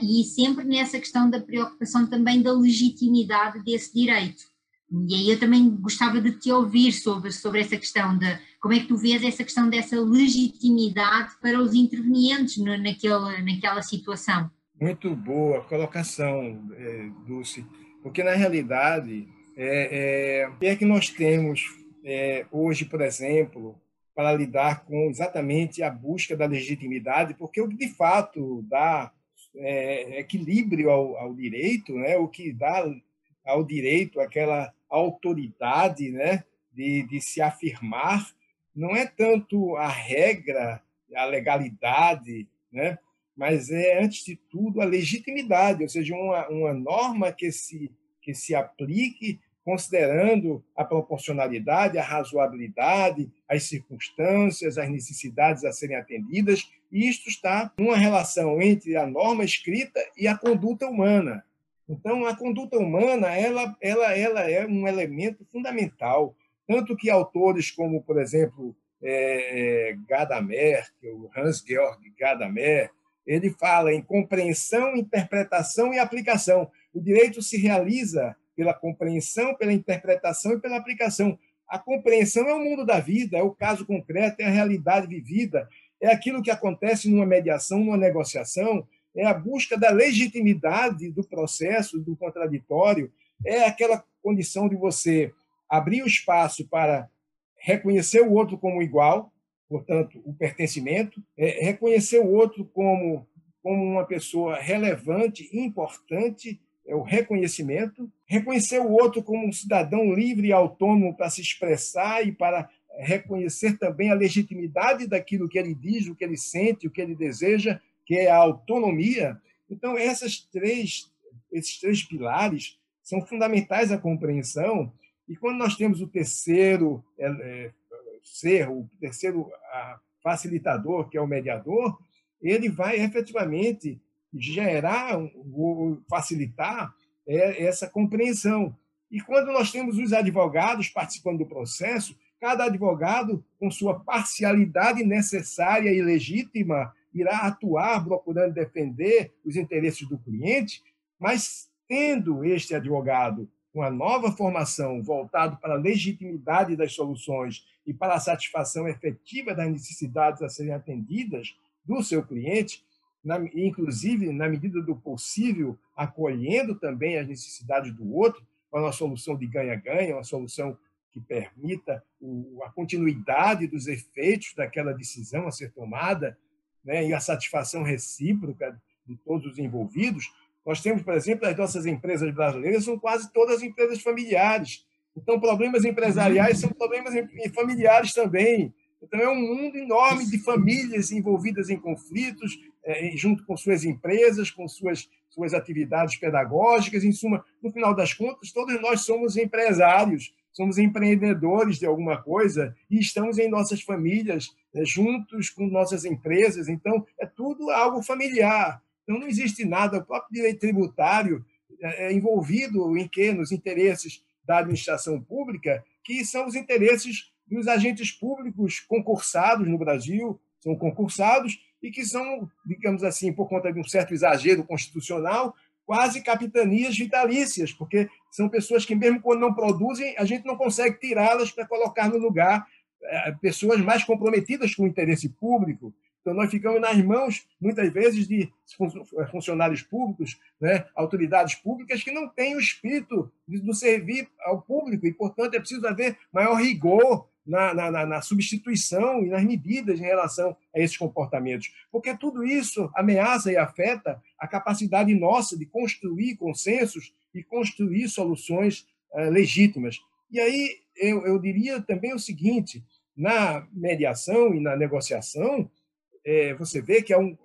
e sempre nessa questão da preocupação também da legitimidade desse direito. E aí eu também gostava de te ouvir sobre, sobre essa questão de como é que tu vês essa questão dessa legitimidade para os intervenientes no, naquela, situação. Muito boa colocação, Dulce. Porque, na realidade, é, é, é que nós temos é, hoje, por exemplo, para lidar com exatamente a busca da legitimidade? Porque o que, de fato, dá é, equilíbrio ao, ao, direito, né? o que dá ao direito aquela autoridade né? de, de se afirmar, não é tanto a regra, a legalidade, né? Mas é, antes de tudo, a legitimidade, ou seja, uma, uma norma que se, que se aplique considerando a proporcionalidade, a razoabilidade, as circunstâncias, as necessidades a serem atendidas, e isto está numa relação entre a norma escrita e a conduta humana. Então, a conduta humana ela, ela, ela é um elemento fundamental, tanto que autores como, por exemplo, é, Gadamer, é Hans-Georg Gadamer, ele fala em compreensão, interpretação e aplicação. O direito se realiza pela compreensão, pela interpretação e pela aplicação. A compreensão é o mundo da vida, é o caso concreto, é a realidade vivida, é aquilo que acontece numa mediação, numa negociação, é a busca da legitimidade do processo, do contraditório, é aquela condição de você abrir o espaço para reconhecer o outro como igual, portanto, o pertencimento, é reconhecer o outro como, como uma pessoa relevante, importante, é o reconhecimento, reconhecer o outro como um cidadão livre e autônomo para se expressar e para reconhecer também a legitimidade daquilo que ele diz, o que ele sente, o que ele deseja, que é a autonomia. Então, essas três, esses três pilares são fundamentais à compreensão. E quando nós temos o terceiro é, é, ser, o terceiro facilitador, que é o mediador, ele vai efetivamente gerar, facilitar é, essa compreensão. E quando nós temos os advogados participando do processo, cada advogado, com sua parcialidade necessária e legítima, irá atuar procurando defender os interesses do cliente, Mas, tendo este advogado uma nova formação voltado para a legitimidade das soluções e para a satisfação efetiva das necessidades a serem atendidas do seu cliente, na, inclusive, na medida do possível, acolhendo também as necessidades do outro, para uma solução de ganha-ganha, uma solução que permita a continuidade dos efeitos daquela decisão a ser tomada né, e a satisfação recíproca de todos os envolvidos. Nós temos, por exemplo, as nossas empresas brasileiras são quase todas empresas familiares. Então, problemas empresariais são problemas familiares também. Então, é um mundo enorme de famílias envolvidas em conflitos, é, junto com suas empresas, com suas, suas atividades pedagógicas. Em suma, no final das contas, todos nós somos empresários, somos empreendedores de alguma coisa e estamos em nossas famílias, é, juntos com nossas empresas. Então, é tudo algo familiar. Então, não existe nada, o próprio direito tributário é, é envolvido em que? Nos interesses da administração pública, que são os interesses dos agentes públicos concursados no Brasil, são concursados e que são, digamos assim, por conta de um certo exagero constitucional, quase capitanias vitalícias, porque são pessoas que, mesmo quando não produzem, a gente não consegue tirá-las para colocar no lugar é, pessoas mais comprometidas com o interesse público. Então, nós ficamos nas mãos, muitas vezes, de funcionários públicos, né, autoridades públicas, que não têm o espírito do servir ao público, e, portanto, é preciso haver maior rigor na, na, na, substituição e nas medidas em relação a esses comportamentos, porque tudo isso ameaça e afeta a capacidade nossa de construir consensos e construir soluções uh, legítimas. E aí eu, eu diria também o seguinte: na mediação e na negociação, é, você vê que é um,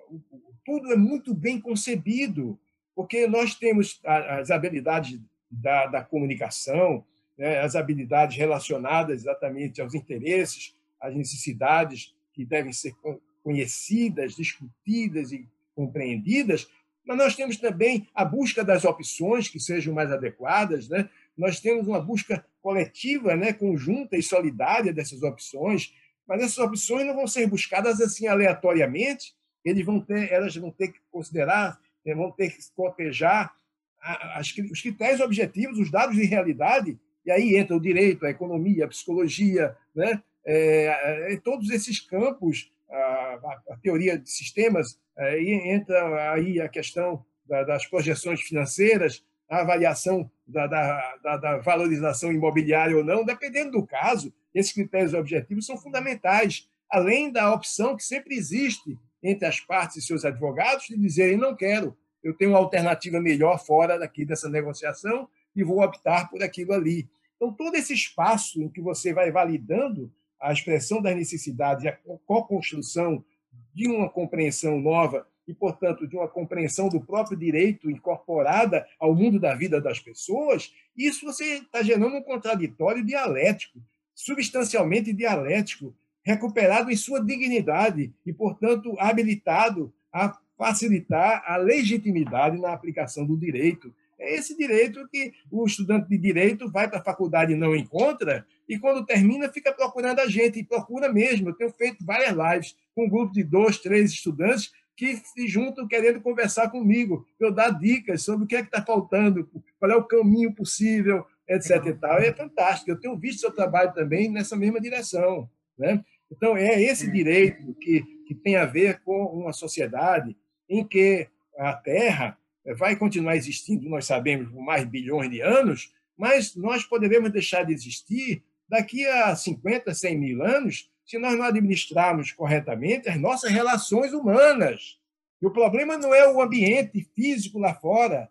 tudo é muito bem concebido, porque nós temos as habilidades da, da comunicação, né, as habilidades relacionadas exatamente aos interesses, às necessidades que devem ser conhecidas, discutidas e compreendidas, mas nós temos também a busca das opções que sejam mais adequadas, né? nós temos uma busca coletiva, né, conjunta e solidária dessas opções, mas essas opções não vão ser buscadas assim aleatoriamente, eles vão ter, elas vão ter que considerar, né, vão ter que cotejar os critérios objetivos, os dados de realidade e aí entra o direito, a economia, a psicologia, né? É, é, todos esses campos, a, a, teoria de sistemas, aí entra aí a questão da, das projeções financeiras, a avaliação da, da, da, valorização imobiliária ou não, dependendo do caso, esses critérios objetivos são fundamentais, além da opção que sempre existe entre as partes e seus advogados de dizerem não quero, eu tenho uma alternativa melhor fora daqui dessa negociação e vou optar por aquilo ali. Então, todo esse espaço em que você vai validando a expressão das necessidades a co-construção de uma compreensão nova e, portanto, de uma compreensão do próprio direito incorporada ao mundo da vida das pessoas, isso você está gerando um contraditório dialético, substancialmente dialético, recuperado em sua dignidade e, portanto, habilitado a facilitar a legitimidade na aplicação do direito é esse direito que o estudante de direito vai para a faculdade e não encontra, e quando termina fica procurando a gente, e procura mesmo. Eu tenho feito várias lives com um grupo de dois, três estudantes que se juntam querendo conversar comigo, eu dar dicas sobre o que é que está faltando, qual é o caminho possível, etc. E tal. É fantástico. Eu tenho visto seu trabalho também nessa mesma direção. Né? Então, é esse direito que, que tem a ver com uma sociedade em que a Terra vai continuar existindo, nós sabemos, por mais bilhões de anos, mas nós poderemos deixar de existir daqui a 50, 100 mil anos se nós não administrarmos corretamente as nossas relações humanas. E o problema não é o ambiente físico lá fora,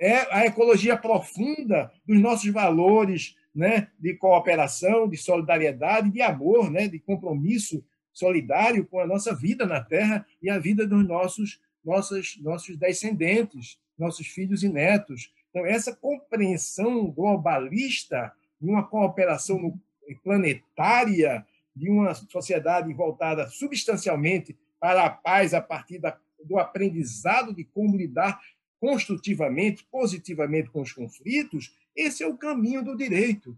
é a ecologia profunda dos nossos valores né, de cooperação, de solidariedade, de amor, né, de compromisso solidário com a nossa vida na Terra e a vida dos nossos nossas, nossos descendentes, nossos filhos e netos. Então, essa compreensão globalista de uma cooperação planetária, de uma sociedade voltada substancialmente para a paz a partir da, do aprendizado de como lidar construtivamente, positivamente com os conflitos, esse é o caminho do direito.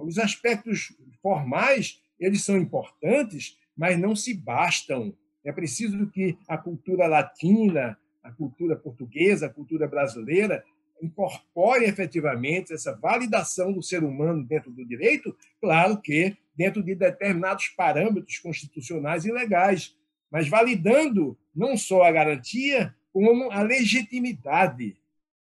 Os aspectos formais, eles são importantes, mas não se bastam. É preciso que a cultura latina, a cultura portuguesa, a cultura brasileira, incorpore efetivamente essa validação do ser humano dentro do direito, claro que dentro de determinados parâmetros constitucionais e legais, mas validando não só a garantia, como a legitimidade,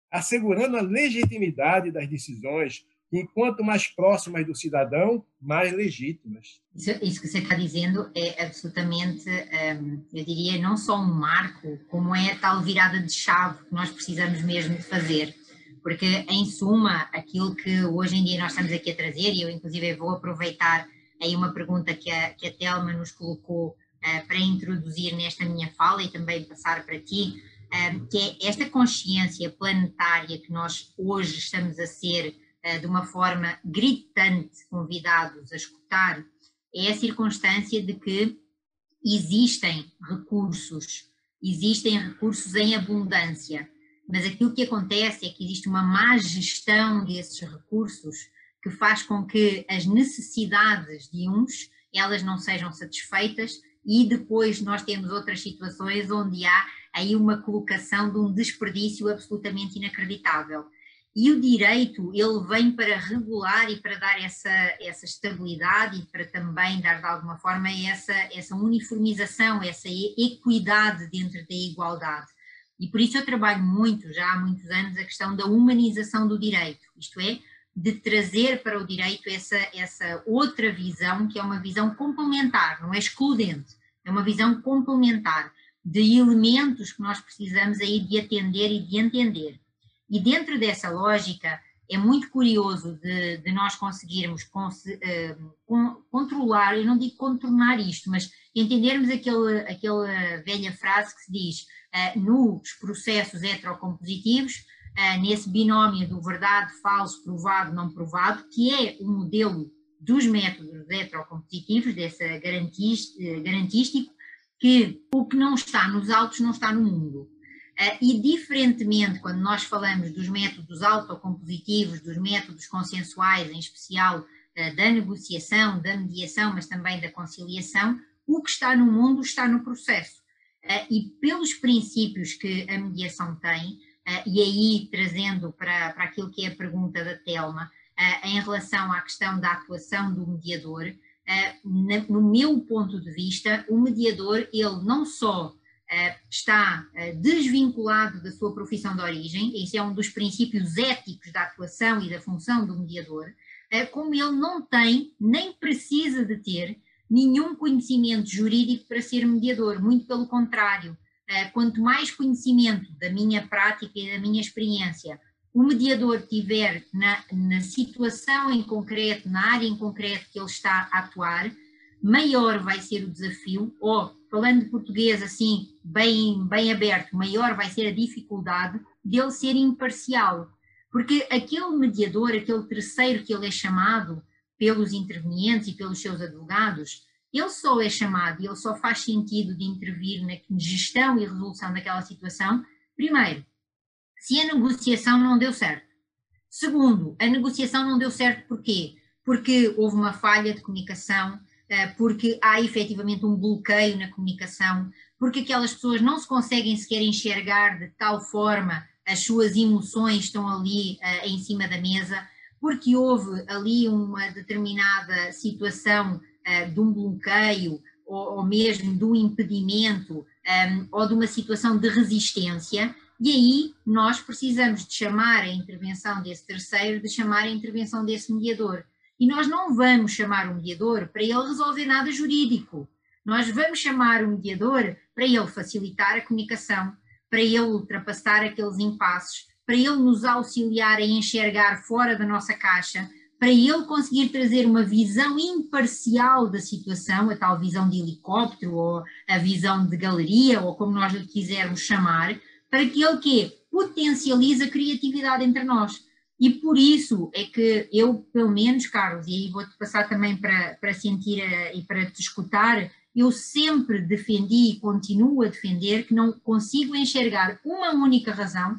assegurando a legitimidade das decisões, e quanto mais próximas do cidadão, mais legítimas. Isso, isso que você está dizendo é absolutamente, hum, eu diria, não só um marco, como é a tal virada de chave que nós precisamos mesmo de fazer. Porque, em suma, aquilo que hoje em dia nós estamos aqui a trazer, e eu inclusive vou aproveitar aí uma pergunta que a, que a Telma nos colocou uh, para introduzir nesta minha fala e também passar para ti, uh, que é esta consciência planetária que nós hoje estamos a ser eh, de uma forma gritante convidados a escutar, é a circunstância de que existem recursos, existem recursos em abundância, mas aquilo que acontece é que existe uma má gestão desses recursos que faz com que as necessidades de uns elas não sejam satisfeitas e depois nós temos outras situações onde há aí uma colocação de um desperdício absolutamente inacreditável. E o direito, ele vem para regular e para dar essa, essa estabilidade e para também dar de alguma forma essa, essa uniformização, essa equidade dentro da igualdade. E por isso eu trabalho muito, já há muitos anos, a questão da humanização do direito, isto é, de trazer para o direito essa, essa outra visão, que é uma visão complementar, não é excludente, é uma visão complementar de elementos que nós precisamos aí de atender e de entender. E dentro dessa lógica, é muito curioso de, de nós conseguirmos uh, controlar, eu não digo contornar isto, mas entendermos aquele, aquela velha frase que se diz uh, nos processos heterocompositivos, uh, nesse binómio do verdade, falso, provado, não provado, que é o modelo dos métodos heterocompositivos, dessa garantístico, que o que não está nos autos não está no mundo. Uh, e diferentemente, quando nós falamos dos métodos autocompositivos, dos métodos consensuais, em especial uh, da negociação, da mediação, mas também da conciliação, o que está no mundo está no processo. Uh, e pelos princípios que a mediação tem, e aí trazendo para, para aquilo que é a pergunta da Telma, em relação à questão da atuação do mediador, no meu ponto de vista, o mediador, ele não só eh, está eh, desvinculado da sua profissão de origem, isso é um dos princípios éticos da atuação e da função do mediador, como ele não tem, nem precisa de ter, nenhum conhecimento jurídico para ser mediador, muito pelo contrário. Quanto mais conhecimento da minha prática e da minha experiência o mediador tiver na, na situação em concreto, na área em concreto que ele está a atuar, maior vai ser o desafio, ou falando português assim, bem, bem aberto, maior vai ser a dificuldade dele ser imparcial. Porque aquele mediador, aquele terceiro que ele é chamado pelos intervenientes e pelos seus advogados, ele só é chamado e ele só faz sentido de intervir na gestão e resolução daquela situação, primeiro, se a negociação não deu certo. Segundo, a negociação não deu certo porquê? Porque houve uma falha de comunicação, eh, porque há efetivamente um bloqueio na comunicação, porque aquelas pessoas não se conseguem sequer enxergar de tal forma, as suas emoções estão ali uh, em cima da mesa, porque houve ali uma determinada situação uh, de um bloqueio ou, ou, mesmo de um impedimento um, ou de uma situação de resistência, e aí nós precisamos de chamar a intervenção desse terceiro, de chamar a intervenção desse mediador. E nós não vamos chamar o mediador para ele resolver nada jurídico. Nós vamos chamar o mediador para ele facilitar a comunicação, para ele ultrapassar aqueles impasses, para ele nos auxiliar a enxergar fora da nossa caixa, para ele conseguir trazer uma visão imparcial da situação, a tal visão de helicóptero ou a visão de galeria, ou como nós lhe quisermos chamar, para que ele que potencialize a criatividade entre nós. E por isso é que eu, pelo menos, Carlos, e vou-te passar também para, para sentir e para te escutar, eu sempre defendi e continuo a defender que não consigo enxergar uma única razão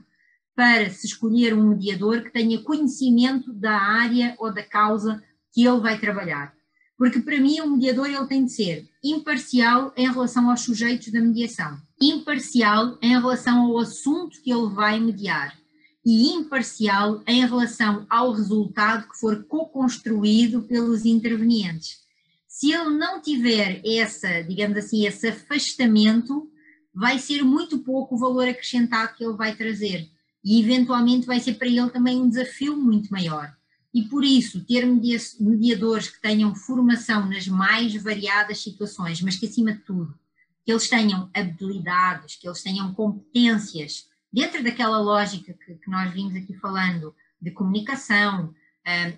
para se escolher um mediador que tenha conhecimento da área ou da causa que ele vai trabalhar. Porque para mim o mediador ele tem de ser imparcial em relação aos sujeitos da mediação, imparcial em relação ao assunto que ele vai mediar e imparcial em relação ao resultado que for co-construído pelos intervenientes. Se ele não tiver essa, digamos assim, esse afastamento, vai ser muito pouco o valor acrescentado que ele vai trazer e eventualmente vai ser para ele também um desafio muito maior. E por isso, ter mediadores que tenham formação nas mais variadas situações, mas que acima de tudo, que eles tenham habilidades, que eles tenham competências, dentro daquela lógica que, que nós vimos aqui falando, de comunicação,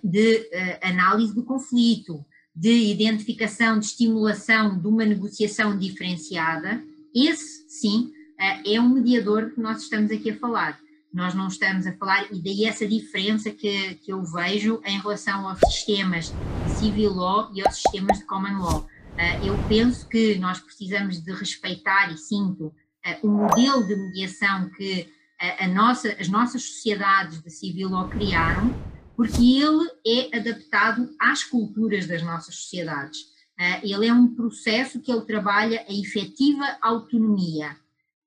de eh, análise do conflito, de identificação, de estimulação de uma negociação diferenciada, esse sim eh, é um mediador que nós estamos aqui a falar. Nós não estamos a falar, e daí essa diferença que, que eu vejo em relação aos sistemas civil law e aos sistemas de common law. Uh, eu penso que nós precisamos de respeitar, e sinto, uh, o modelo de mediação que a, a nossa, as nossas sociedades de civil law criaram, porque ele é adaptado às culturas das nossas sociedades. Ele é um processo que ele trabalha a efetiva autonomia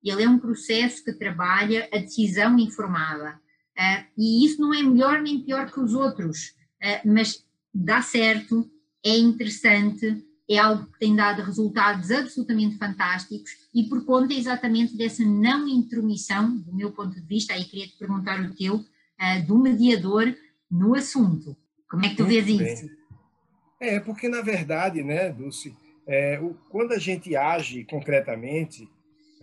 ele é um processo que trabalha a decisão informada. Uh, e isso não é melhor nem pior que os outros, uh, mas dá certo, é interessante, é algo que tem dado resultados absolutamente fantásticos e por conta exatamente dessa não intromissão, do meu ponto de vista, aí queria te perguntar o teu, uh, do mediador no assunto. Como é que tu Muito vês bem. isso? É, porque na verdade, né, Dulce, é, o, quando a gente age concretamente,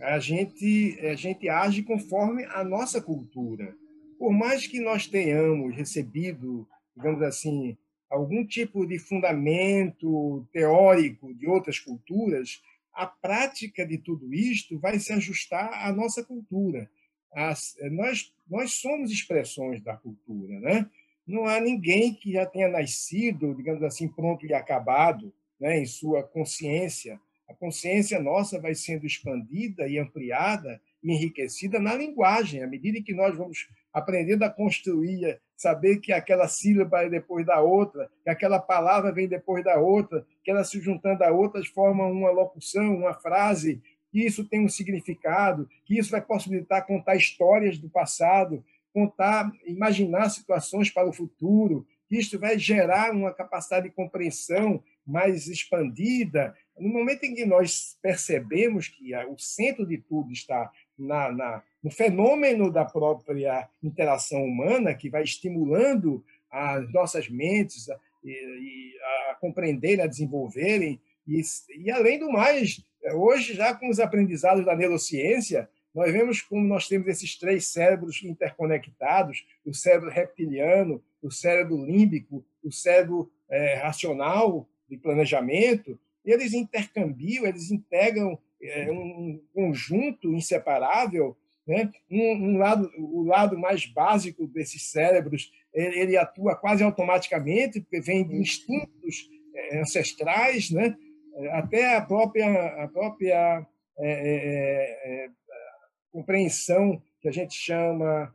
a gente, a gente age conforme a nossa cultura. Por mais que nós tenhamos recebido, digamos assim, algum tipo de fundamento teórico de outras culturas, a prática de tudo isto vai se ajustar à nossa cultura. As, nós, nós somos expressões da cultura, né? Não há ninguém que já tenha nascido, digamos assim, pronto e acabado, né, em sua consciência a consciência nossa vai sendo expandida e ampliada e enriquecida na linguagem, à medida que nós vamos aprendendo a construir, saber que aquela sílaba é depois da outra, que aquela palavra vem depois da outra, que elas se juntando a outras formam uma locução, uma frase, que isso tem um significado, que isso vai possibilitar contar histórias do passado, contar, imaginar situações para o futuro, que isso vai gerar uma capacidade de compreensão mais expandida, no momento em que nós percebemos que o centro de tudo está na, na, no fenômeno da própria interação humana, que vai estimulando as nossas mentes a, e, a compreenderem, a desenvolverem, e, e, além do mais, hoje, já com os aprendizados da neurociência, nós vemos como nós temos esses três cérebros interconectados: o cérebro reptiliano, o cérebro límbico, o cérebro é, racional de planejamento, eles intercambiam, eles integram é, um conjunto inseparável. Né? Um, um, lado, o lado mais básico desses cérebros, ele, ele atua quase automaticamente, porque vem de instintos é, ancestrais, né? até a própria, a própria é, é, é, é compreensão que a gente chama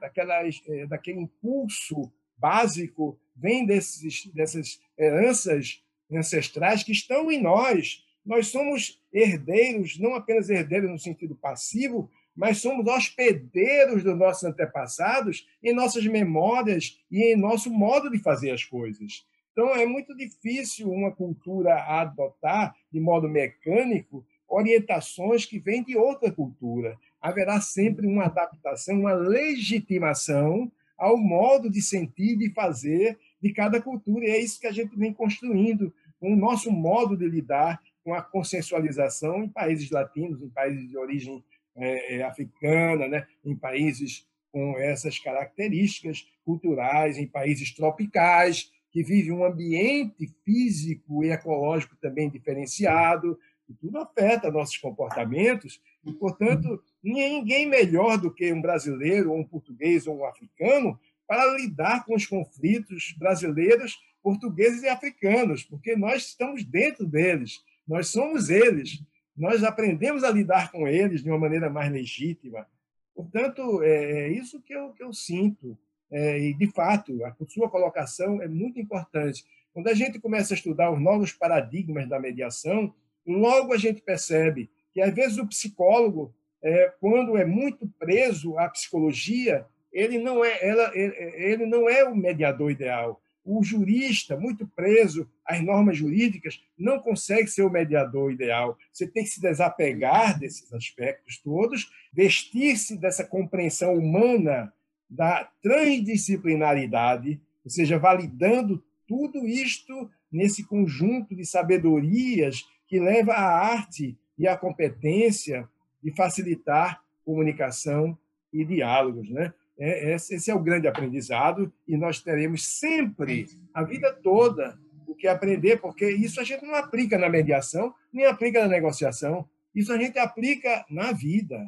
daquela, daquele impulso básico vem desses, dessas heranças ancestrais que estão em nós. Nós somos herdeiros, não apenas herdeiros no sentido passivo, mas somos hospedeiros dos nossos antepassados em nossas memórias e em nosso modo de fazer as coisas. Então, é muito difícil uma cultura adotar, de modo mecânico, orientações que vêm de outra cultura. Haverá sempre uma adaptação, uma legitimação ao modo de sentir e de fazer de cada cultura. E é isso que a gente vem construindo com o nosso modo de lidar com a consensualização em países latinos, em países de origem é, é, africana, né? em países com essas características culturais, em países tropicais, que vivem um ambiente físico e ecológico também diferenciado, e tudo afeta nossos comportamentos, e, portanto, ninguém melhor do que um brasileiro, ou um português, ou um africano, para lidar com os conflitos brasileiros, portugueses e africanos, porque nós estamos dentro deles, nós somos eles, nós aprendemos a lidar com eles de uma maneira mais legítima. Portanto, é, é isso que eu, que eu sinto. É, e, de fato, a sua colocação é muito importante. Quando a gente começa a estudar os novos paradigmas da mediação, logo a gente percebe que, às vezes, o psicólogo, é, quando é muito preso à psicologia, ele não é, ela, ele não é o mediador ideal. O jurista, muito preso às normas jurídicas, não consegue ser o mediador ideal. Você tem que se desapegar desses aspectos todos, vestir-se dessa compreensão humana da transdisciplinaridade, ou seja, validando tudo isto nesse conjunto de sabedorias que leva à arte e à competência de facilitar comunicação e diálogos, né? É, esse é o grande aprendizado e nós teremos sempre, a vida toda, o que aprender, porque isso a gente não aplica na mediação, nem aplica na negociação. Isso a gente aplica na vida,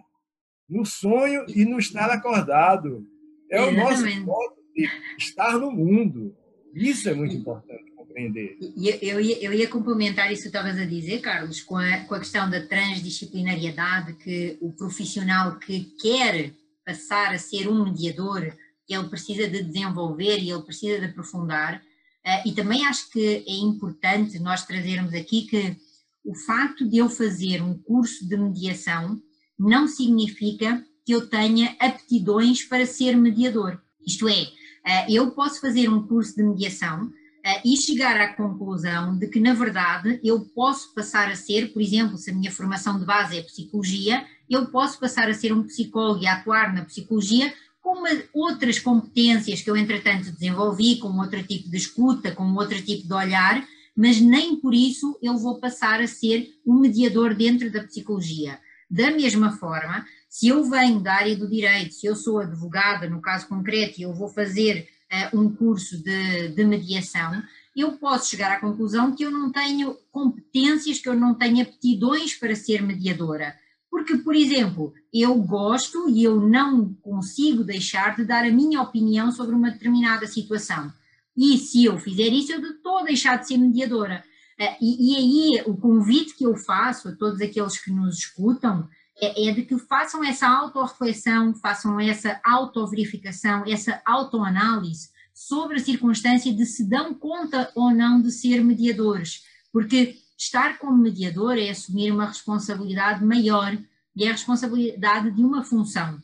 no sonho e no estar acordado. É o nosso modo de estar no mundo. Isso é muito importante compreender. Eu, ia, eu ia complementar isso que estavas a dizer, Carlos, com a, com a questão da transdisciplinariedade, que o profissional que quer passar a ser um mediador, ele precisa de desenvolver e ele precisa de aprofundar. Uh, e também acho que é importante nós trazermos aqui que o facto de eu fazer um curso de mediação não significa que eu tenha aptidões para ser mediador. Isto é, eh, eu posso fazer um curso de mediação eh, e chegar à conclusão de que, na verdade, eu posso passar a ser, por exemplo, se a minha formação de base é psicologia, eu posso passar a ser um psicólogo e atuar na psicologia com uma, outras competências que eu, entretanto, desenvolvi, com outro tipo de escuta, com outro tipo de olhar, mas nem por isso eu vou passar a ser um mediador dentro da psicologia. Da mesma forma, se eu venho da área do direito, se eu sou advogada, no caso concreto, e eu vou fazer uh, um curso de, de mediação, eu posso chegar à conclusão que eu não tenho competências, que eu não tenho aptidões para ser mediadora. Porque, por exemplo, eu gosto e eu não consigo deixar de dar a minha opinião sobre uma determinada situação. E se eu fizer isso, eu estou a deixar de ser mediadora. Uh, e, e aí, o convite que eu faço a todos aqueles que nos escutam é, é de que façam essa autorreflexão, façam essa autoverificação, essa autoanálise sobre a circunstância de se dão conta ou não de ser mediadores, porque estar como mediador é assumir uma responsabilidade maior e é a responsabilidade de uma função.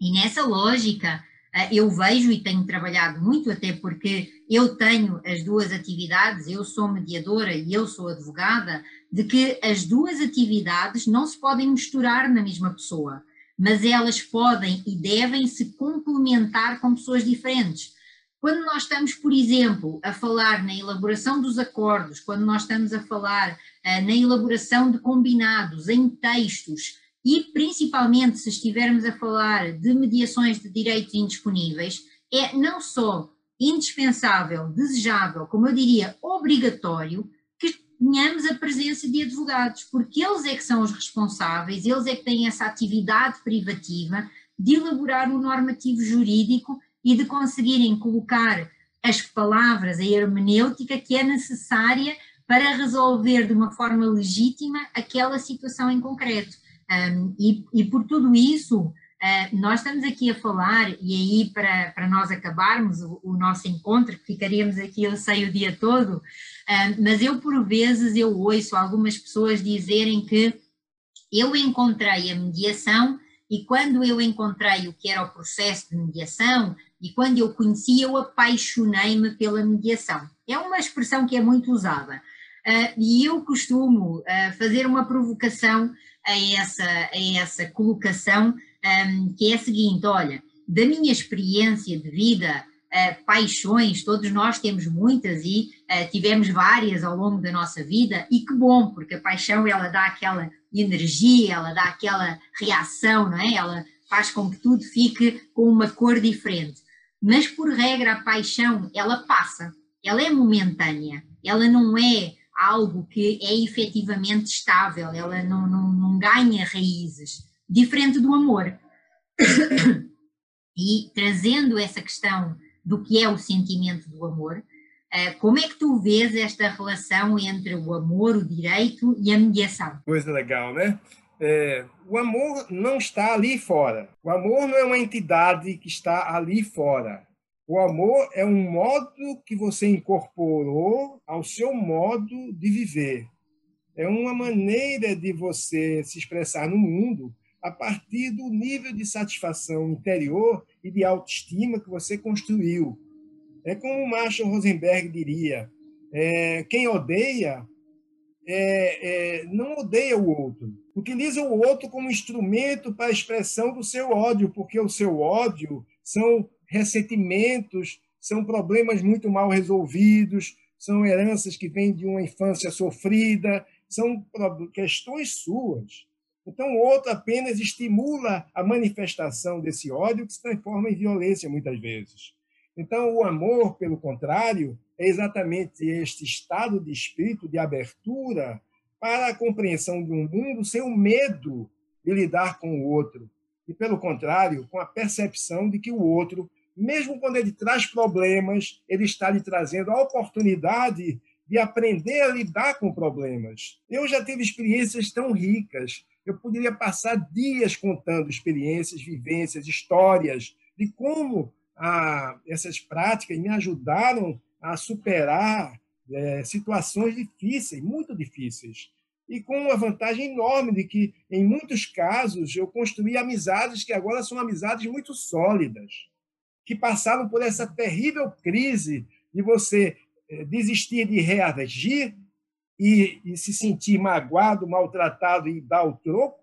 E nessa lógica, eu vejo e tenho trabalhado muito, até porque eu tenho as duas atividades, eu sou mediadora e eu sou advogada, de que as duas atividades não se podem misturar na mesma pessoa, mas elas podem e devem se complementar com pessoas diferentes. Quando nós estamos, por exemplo, a falar na elaboração dos acordos, quando nós estamos a falar uh, na elaboração de combinados, em textos, e principalmente se estivermos a falar de mediações de direitos indisponíveis, é não só indispensável, desejável, como eu diria, obrigatório, tenhamos a presença de advogados, porque eles é que são os responsáveis, eles é que têm essa atividade privativa de elaborar o um normativo jurídico e de conseguirem colocar as palavras, a hermenêutica que é necessária para resolver de uma forma legítima aquela situação em concreto. Um, e, e por tudo isso, uh, nós estamos aqui a falar, e aí para, para nós acabarmos o, o nosso encontro, que ficaríamos aqui, eu sei, o dia todo, mas eu, por vezes, eu ouço algumas pessoas dizerem que eu encontrei a mediação e quando eu encontrei o que era o processo de mediação e quando eu conheci, eu apaixonei-me pela mediação. É uma expressão que é muito usada. Uh, e eu costumo uh, fazer uma provocação a essa, a essa colocação, um, que é a seguinte: olha, da minha experiência de vida, uh, paixões, todos nós temos muitas e uh, tivemos várias ao longo da nossa vida, e que bom, porque a paixão ela dá aquela energia, ela dá aquela reação, não é? Ela faz com que tudo fique com uma cor diferente. Mas por regra a paixão ela passa, ela é momentânea, ela não é algo que é efetivamente estável, ela não, não, não ganha raízes, diferente do amor. E trazendo essa questão do que é o sentimento do amor. Eh, como é que tu vês esta relação entre o amor, o direito e a mediação? Coisa legal, né? É, o amor não está ali fora. O amor não é uma entidade que está ali fora. O amor é um modo que você incorporou ao seu modo de viver. É uma maneira de você se expressar no mundo a partir do nível de satisfação interior e de autoestima que você construiu. É como Marshall Rosenberg diria: é, quem odeia é, é, não odeia o outro, utiliza o outro como instrumento para a expressão do seu ódio, porque o seu ódio são ressentimentos, são problemas muito mal resolvidos, são heranças que vêm de uma infância sofrida, são questões suas. Então, o outro apenas estimula a manifestação desse ódio que se transforma em violência muitas vezes. Então, o amor, pelo contrário, é exatamente este estado de espírito de abertura para a compreensão de um mundo sem o medo de lidar com o outro. E, pelo contrário, com a percepção de que o outro mesmo quando ele traz problemas, ele está lhe trazendo a oportunidade de aprender a lidar com problemas. Eu já tive experiências tão ricas, eu poderia passar dias contando experiências, vivências, histórias de como ah, essas práticas me ajudaram a superar é, situações difíceis, muito difíceis. E com uma vantagem enorme de que, em muitos casos, eu construí amizades que agora são amizades muito sólidas que passaram por essa terrível crise de você eh, desistir de reagir e, e se sentir magoado, maltratado e dar o troco,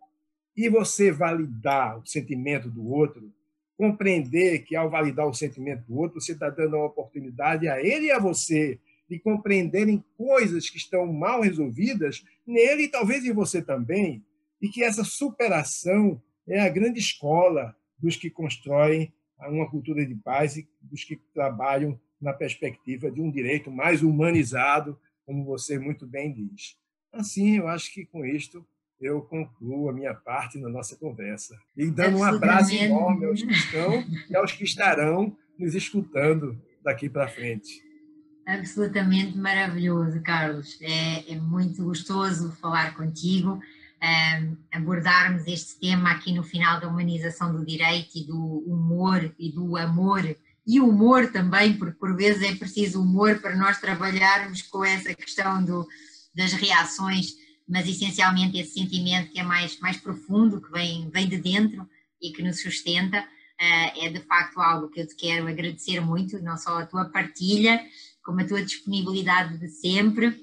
e você validar o sentimento do outro, compreender que ao validar o sentimento do outro, você está dando uma oportunidade a ele e a você de compreenderem coisas que estão mal resolvidas nele e talvez em você também, e que essa superação é a grande escola dos que constroem uma cultura de paz e dos que trabalham na perspectiva de um direito mais humanizado, como você muito bem diz. Assim, eu acho que com isto eu concluo a minha parte na nossa conversa. E dando um abraço enorme aos que estão e aos que estarão nos escutando daqui para frente. Absolutamente maravilhoso, Carlos. É, é muito gostoso falar contigo um, abordarmos este tema aqui no final da humanização do direito e do humor e do amor e humor também, porque por vezes é preciso humor para nós trabalharmos com essa questão do, das reações, mas essencialmente esse sentimento que é mais, mais profundo, que vem, vem de dentro e que nos sustenta, uh, é de facto algo que eu te quero agradecer muito, não só a tua partilha, como a tua disponibilidade de sempre,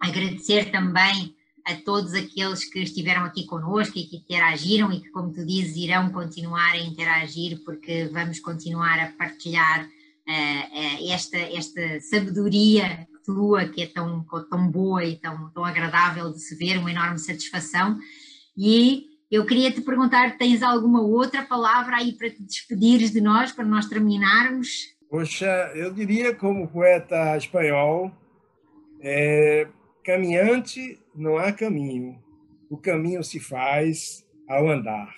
agradecer também a todos aqueles que estiveram aqui conosco e que interagiram e que, como tu dizes, irão continuar a interagir, porque vamos continuar a partilhar uh, uh, esta, esta sabedoria tua, que é tão, tão boa e tão, tão agradável de se ver, uma enorme satisfação. E eu queria te perguntar: tens alguma outra palavra aí para te despedires de nós, para nós terminarmos? Poxa, eu diria, como poeta espanhol, é, caminhante não há caminho. O caminho se faz ao andar.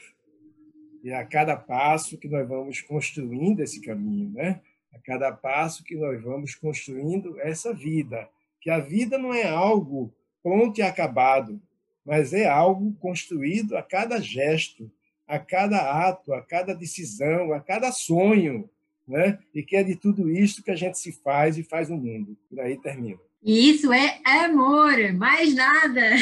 E a cada passo que nós vamos construindo esse caminho, né? A cada passo que nós vamos construindo essa vida, que a vida não é algo pronto e acabado, mas é algo construído a cada gesto, a cada ato, a cada decisão, a cada sonho, né? E que é de tudo isso que a gente se faz e faz no mundo. Por aí termina. E isso é amor, mais nada.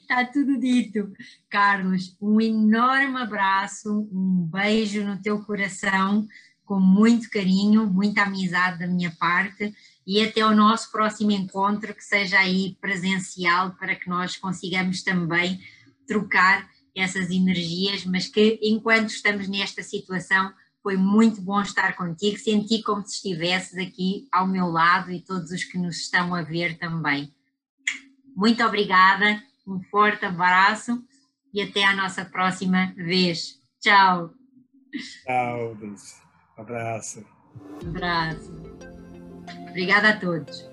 Está tudo dito. Carlos, um enorme abraço, um beijo no teu coração, com muito carinho, muita amizade da minha parte e até o nosso próximo encontro, que seja aí presencial, para que nós consigamos também trocar essas energias, mas que enquanto estamos nesta situação, foi muito bom estar contigo. Senti como se estivesses aqui ao meu lado e todos os que nos estão a ver também. Muito obrigada, um forte abraço e até a nossa próxima vez. Tchau. Tchau, Dulce. Abraço. Abraço. Obrigada a todos.